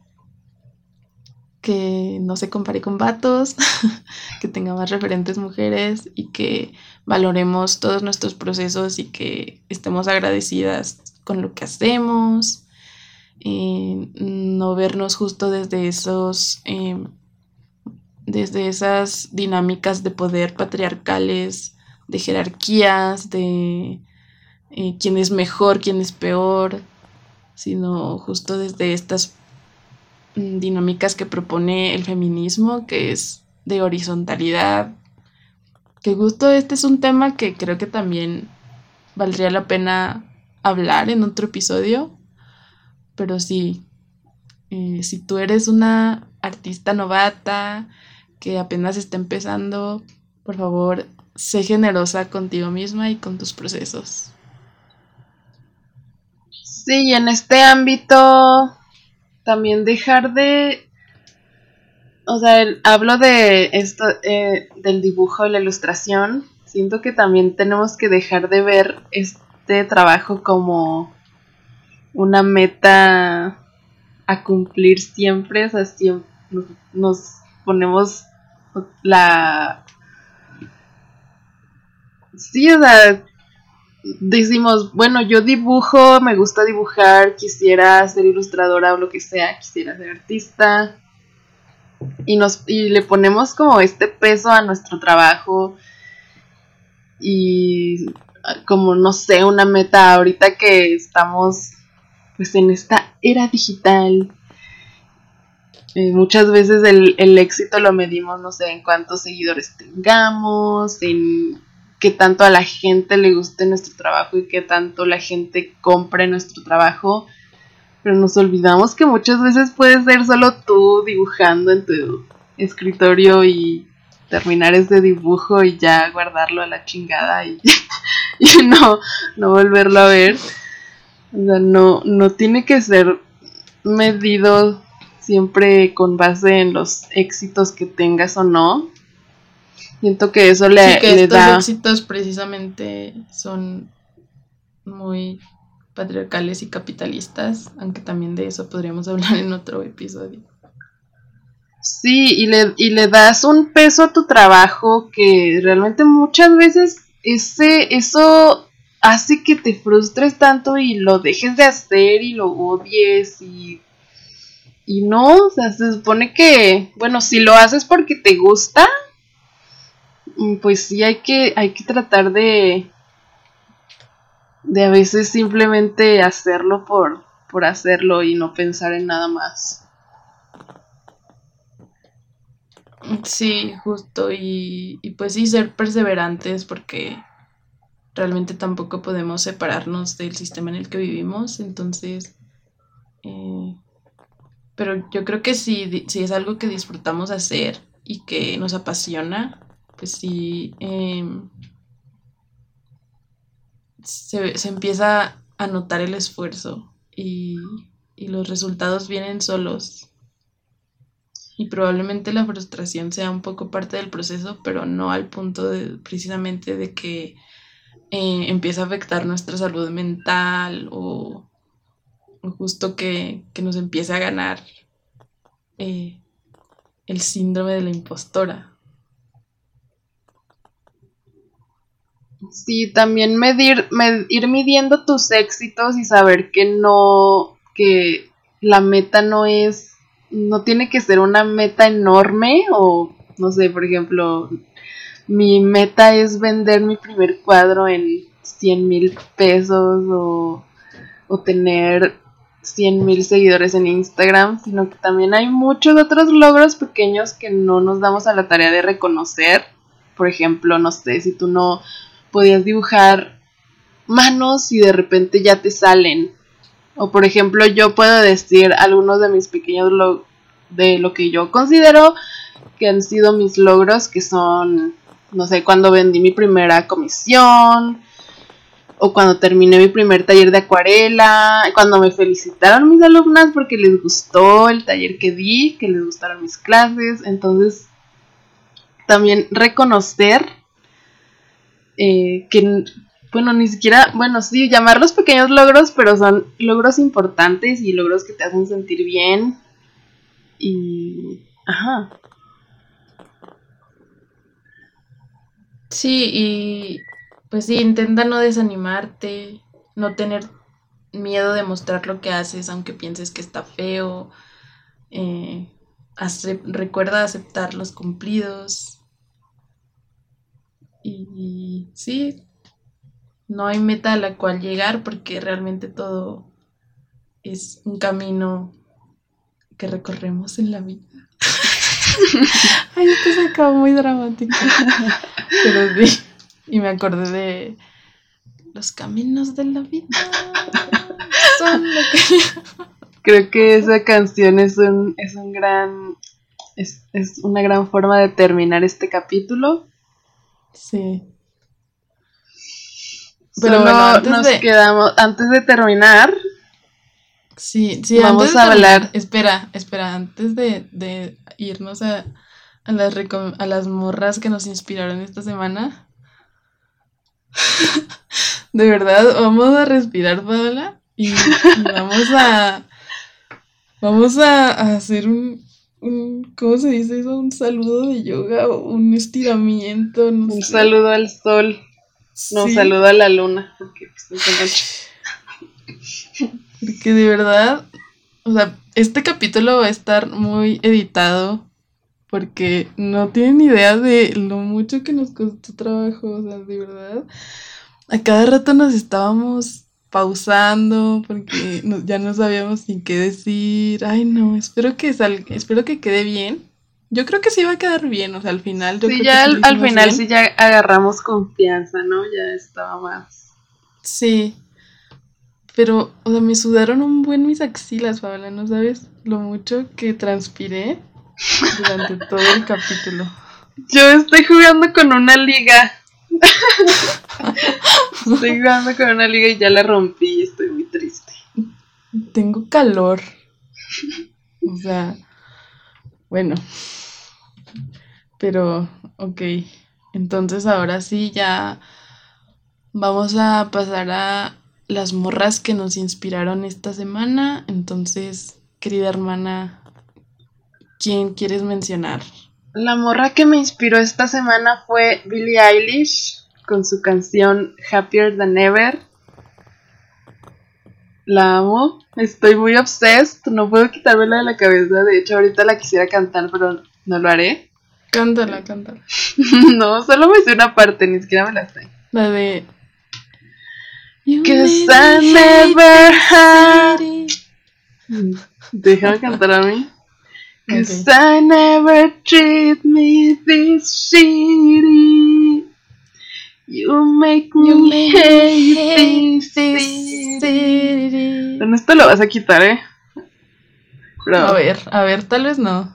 Speaker 2: que no se compare con vatos, [laughs] que tenga más referentes mujeres y que valoremos todos nuestros procesos y que estemos agradecidas con lo que hacemos, eh, no vernos justo desde esos, eh, desde esas dinámicas de poder patriarcales, de jerarquías, de eh, quién es mejor, quién es peor, sino justo desde estas mm, dinámicas que propone el feminismo, que es de horizontalidad. Que justo este es un tema que creo que también valdría la pena hablar en otro episodio. Pero sí, eh, si tú eres una artista novata que apenas está empezando, por favor, sé generosa contigo misma y con tus procesos.
Speaker 3: Sí, y en este ámbito también dejar de, o sea, el- hablo de esto, eh, del dibujo y la ilustración. Siento que también tenemos que dejar de ver este trabajo como una meta a cumplir siempre, o sea, siempre nos, nos ponemos la... Sí, o sea, decimos, bueno, yo dibujo, me gusta dibujar, quisiera ser ilustradora o lo que sea, quisiera ser artista. Y nos y le ponemos como este peso a nuestro trabajo y como no sé, una meta ahorita que estamos pues en esta era digital. eh, muchas veces el, el éxito lo medimos, no sé, en cuántos seguidores tengamos, en qué tanto a la gente le guste nuestro trabajo y qué tanto la gente compre nuestro trabajo. Pero nos olvidamos que muchas veces puedes ser solo tú dibujando en tu escritorio y terminar ese dibujo y ya guardarlo a la chingada y, [laughs] y no, no volverlo a ver. O sea, no, no tiene que ser medido siempre con base en los éxitos que tengas o no. Siento que eso le,
Speaker 2: Sí, que
Speaker 3: le
Speaker 2: estos
Speaker 3: da...
Speaker 2: éxitos precisamente son muy patriarcales y capitalistas, aunque también de eso podríamos [laughs] hablar en otro episodio.
Speaker 3: Sí, y le, y le das un peso a tu trabajo que realmente muchas veces ese, eso hace que te frustres tanto y lo dejes de hacer y lo odies y, y no, o sea, se supone que, bueno, si lo haces porque te gusta, pues sí hay que, hay que tratar de, de a veces simplemente hacerlo por, por hacerlo y no pensar en nada más.
Speaker 2: Sí, justo, y, y pues sí, ser perseverantes porque realmente tampoco podemos separarnos del sistema en el que vivimos, entonces, eh, pero yo creo que si, si es algo que disfrutamos hacer y que nos apasiona, pues sí, em, se, se empieza a notar el esfuerzo y, y los resultados vienen solos. Y probablemente la frustración sea un poco parte del proceso, pero no al punto de precisamente de que eh, empieza a afectar nuestra salud mental o, justo que, que, nos empiece a ganar eh, el síndrome de la impostora.
Speaker 3: Sí, también medir, med ir midiendo tus éxitos y saber que no, que la meta no es, no tiene que ser una meta enorme o, no sé, por ejemplo, mi meta es vender mi primer cuadro en 100 mil pesos o, o tener 100 mil seguidores en Instagram, sino que también hay muchos otros logros pequeños que no nos damos a la tarea de reconocer. Por ejemplo, no sé, si tú no podías dibujar manos y de repente ya te salen. O por ejemplo, yo puedo decir algunos de mis pequeños logros de lo que yo considero que han sido mis logros, que son, no sé, cuando vendí mi primera comisión, o cuando terminé mi primer taller de acuarela, cuando me felicitaron mis alumnas porque les gustó el taller que di, que les gustaron mis clases. Entonces, también reconocer eh, que, bueno, ni siquiera, bueno, sí, llamarlos pequeños logros, pero son logros importantes y logros que te hacen sentir bien. Y, ajá.
Speaker 2: Sí, y pues sí, intenta no desanimarte, no tener miedo de mostrar lo que haces, aunque pienses que está feo. Eh, recuerda aceptar los cumplidos. Y, sí, no hay meta a la cual llegar porque realmente todo es un camino que recorremos en la vida. [laughs] Ay, esto se acabó muy dramático. [laughs] Pero sí. Y me acordé de los caminos de la vida. [laughs] Son lo que...
Speaker 3: Creo que esa canción es un, es un gran. Es, es una gran forma de terminar este capítulo.
Speaker 2: Sí.
Speaker 3: Pero bueno, antes nos de... quedamos. Antes de terminar.
Speaker 2: Sí, sí,
Speaker 3: vamos
Speaker 2: antes
Speaker 3: a hablar.
Speaker 2: Espera, espera, antes de, de irnos a, a, las a las morras que nos inspiraron esta semana. [laughs] de verdad, vamos a respirar, Paola, y, y vamos a. Vamos a, a hacer un, ¿cómo se dice eso? Un saludo de yoga, un estiramiento. No
Speaker 3: un
Speaker 2: sé.
Speaker 3: saludo al sol. No,
Speaker 2: Sí.
Speaker 3: saludo a la luna. Porque, pues.
Speaker 2: Porque de verdad, o sea, este capítulo va a estar muy editado porque no tienen idea de lo mucho que nos costó trabajo, o sea, de verdad. A cada rato nos estábamos pausando porque no- ya no sabíamos ni qué decir. Ay, no, espero que salga, espero que quede bien. Yo creo que sí va a quedar bien, o sea, al final. Yo
Speaker 3: Sí,
Speaker 2: creo
Speaker 3: ya
Speaker 2: que
Speaker 3: al, al final
Speaker 2: bien.
Speaker 3: sí ya agarramos confianza, ¿no? Ya estaba más.
Speaker 2: Sí. Pero, o sea, me sudaron un buen mis axilas, Paola, ¿no sabes lo mucho que transpiré durante todo el capítulo?
Speaker 3: Yo estoy jugando con una liga. [laughs] estoy jugando con una liga y ya la rompí y estoy muy triste.
Speaker 2: Tengo calor. O sea, bueno. Pero, ok. Entonces ahora sí ya vamos a pasar a las morras que nos inspiraron esta semana. Entonces, querida hermana, ¿quién quieres mencionar?
Speaker 3: La morra que me inspiró esta semana fue Billie Eilish con su canción Happier Than Ever. La amo, estoy muy obsessed, no puedo quitármela de la cabeza. De hecho, ahorita la quisiera cantar, pero no lo haré.
Speaker 2: Cántala, cántala. [laughs]
Speaker 3: no, solo me sé una parte, ni siquiera me la sé.
Speaker 2: La de
Speaker 3: Cause I never had-. Déjame cantar a mí. Cause. I never treat me this shitty. You make me
Speaker 1: You made me
Speaker 3: hate
Speaker 1: hate
Speaker 3: this
Speaker 1: this
Speaker 3: city. esto lo vas a quitar, ¿eh?
Speaker 2: A ver, a ver, tal vez no.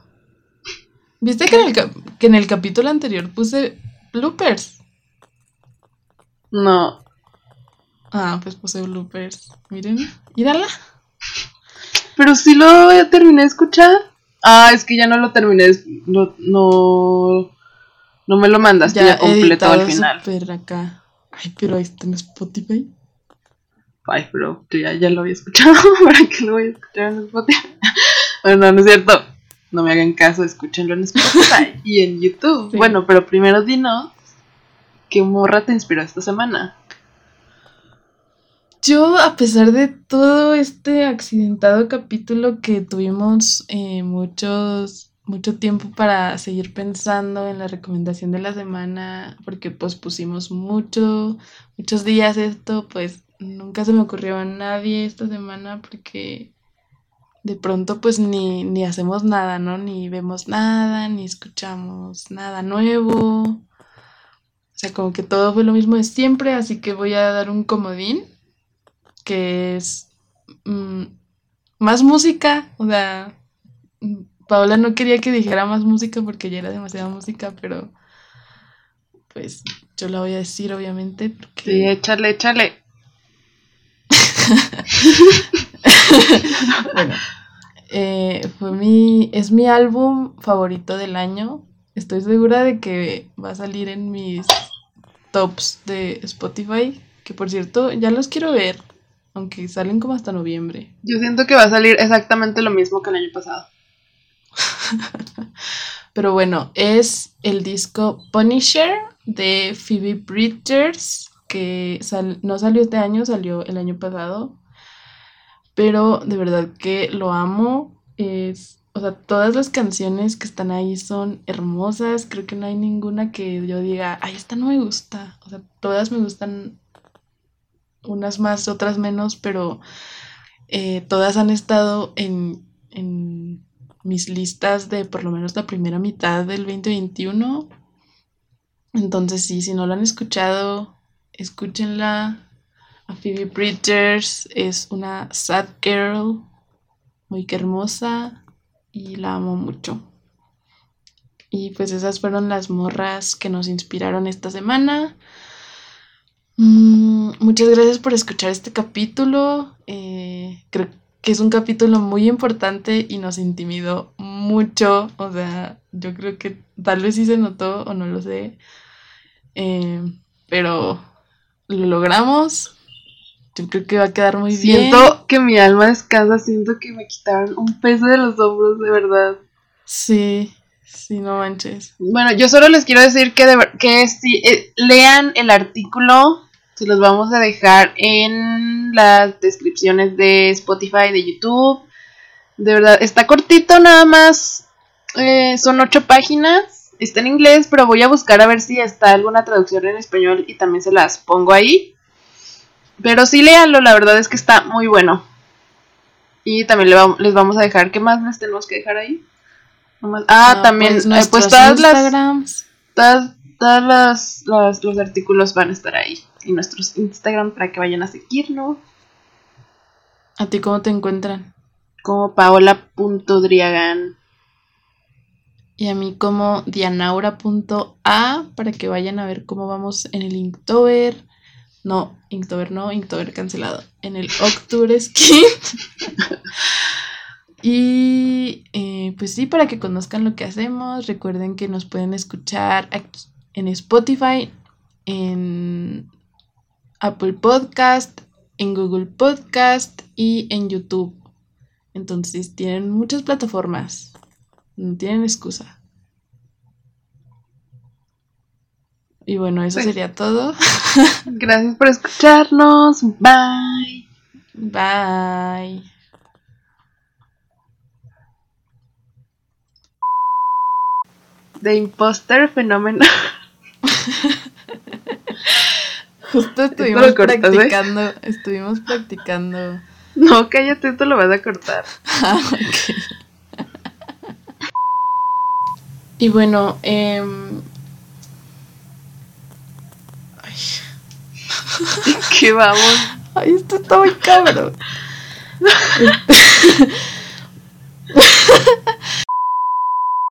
Speaker 2: ¿Viste que en el, que en el capítulo anterior puse bloopers?
Speaker 3: no.
Speaker 2: Ah, pues puse bloopers. Miren, mírala.
Speaker 3: Pero sí lo terminé de escuchar. Ah, es que ya no lo terminé. No, no, no me lo mandaste ya, completo al final.
Speaker 2: acá. Ay, pero ahí está en Spotify.
Speaker 3: Ay, pero ya, ya lo había escuchado. [laughs] ¿Para qué lo voy a escuchar en Spotify? [laughs] bueno, no es cierto. No me hagan caso, escúchenlo en Spotify [laughs] y en YouTube.
Speaker 2: Sí.
Speaker 3: Bueno, pero primero dinos qué morra te inspiró esta semana.
Speaker 2: Yo, a pesar de todo este accidentado capítulo que tuvimos eh, muchos, mucho tiempo para seguir pensando en la recomendación de la semana, porque pues pusimos mucho, muchos días esto, pues nunca se me ocurrió a nadie esta semana porque de pronto pues ni, ni hacemos nada, ¿no? Ni vemos nada, ni escuchamos nada nuevo. O sea, como que todo fue lo mismo de siempre, así que voy a dar un comodín que es mm, más música, o sea, Paola no quería que dijera más música porque ya era demasiada música, pero pues yo la voy a decir obviamente porque
Speaker 3: Sí, échale, échale. [laughs]
Speaker 2: bueno, eh, fue mi, es mi álbum favorito del año. Estoy segura de que va a salir en mis tops de Spotify, que por cierto ya los quiero ver, aunque salen como hasta noviembre.
Speaker 3: Yo siento que va a salir exactamente lo mismo que el año pasado. [laughs]
Speaker 2: Pero bueno, es el disco Punisher de Phoebe Bridgers, que sal- no salió este año, salió el año pasado. Pero de verdad que lo amo. Es, o sea, todas las canciones que están ahí son hermosas. Creo que no hay ninguna que yo diga, ay, esta no me gusta. O sea, todas me gustan, unas más, otras menos, pero eh, todas han estado en, en mis listas de por lo menos la primera mitad del 2021. Entonces sí, si no lo han escuchado, escúchenla. A Phoebe Bridgers es una sad girl, muy que hermosa y la amo mucho. Y pues esas fueron las morras que nos inspiraron esta semana. Mm, muchas gracias por escuchar este capítulo. Eh, creo que es un capítulo muy importante y nos intimidó mucho. O sea, yo creo que tal vez sí se notó o no lo sé. Eh, pero lo logramos. Yo creo que va a quedar muy bien.
Speaker 3: Siento que mi alma descansa, siento que me quitaron un peso de los hombros, de verdad.
Speaker 2: Sí, sí, no manches.
Speaker 3: Bueno, yo solo les quiero decir que, de que si eh, lean el artículo, se los vamos a dejar en las descripciones de Spotify, de YouTube. De verdad, está cortito nada más. eh, son ocho páginas. Está en inglés, pero voy a buscar a ver si está alguna traducción en español y también se las pongo ahí. Pero sí léanlo, la verdad es que está muy bueno. Y también les vamos a dejar, ¿qué más les tenemos que dejar ahí? Nomás- Ah, también,
Speaker 2: pues,
Speaker 3: eh, pues todas las,
Speaker 2: Instagrams.
Speaker 3: todas, todas las, las- los artículos van a estar ahí. Y nuestros Instagram para que vayan a seguirnos.
Speaker 2: ¿A ti cómo te encuentran?
Speaker 3: Como paola.driagan.
Speaker 2: Y a mí como dianaura.a para que vayan a ver cómo vamos en el Inktober. No, Inktober no, Inktober cancelado. En el October Skin. [laughs] y eh, pues sí, para que conozcan lo que hacemos. Recuerden que nos pueden escuchar aquí en Spotify, en Apple Podcast, en Google Podcast y en YouTube. Entonces tienen muchas plataformas. No tienen excusa. Y bueno, eso sería todo. [laughs]
Speaker 3: Gracias por escucharnos. Bye.
Speaker 2: Bye.
Speaker 3: The Imposter Phenomenon. [laughs]
Speaker 2: Justo estuvimos
Speaker 3: cortas, ¿eh?
Speaker 2: practicando, estuvimos practicando.
Speaker 3: No, cállate, esto lo vas a cortar. [laughs]
Speaker 2: Ah, ok. Y bueno, em, [laughs]
Speaker 3: Que vamos.
Speaker 2: ay, esto está muy cabrón. [laughs]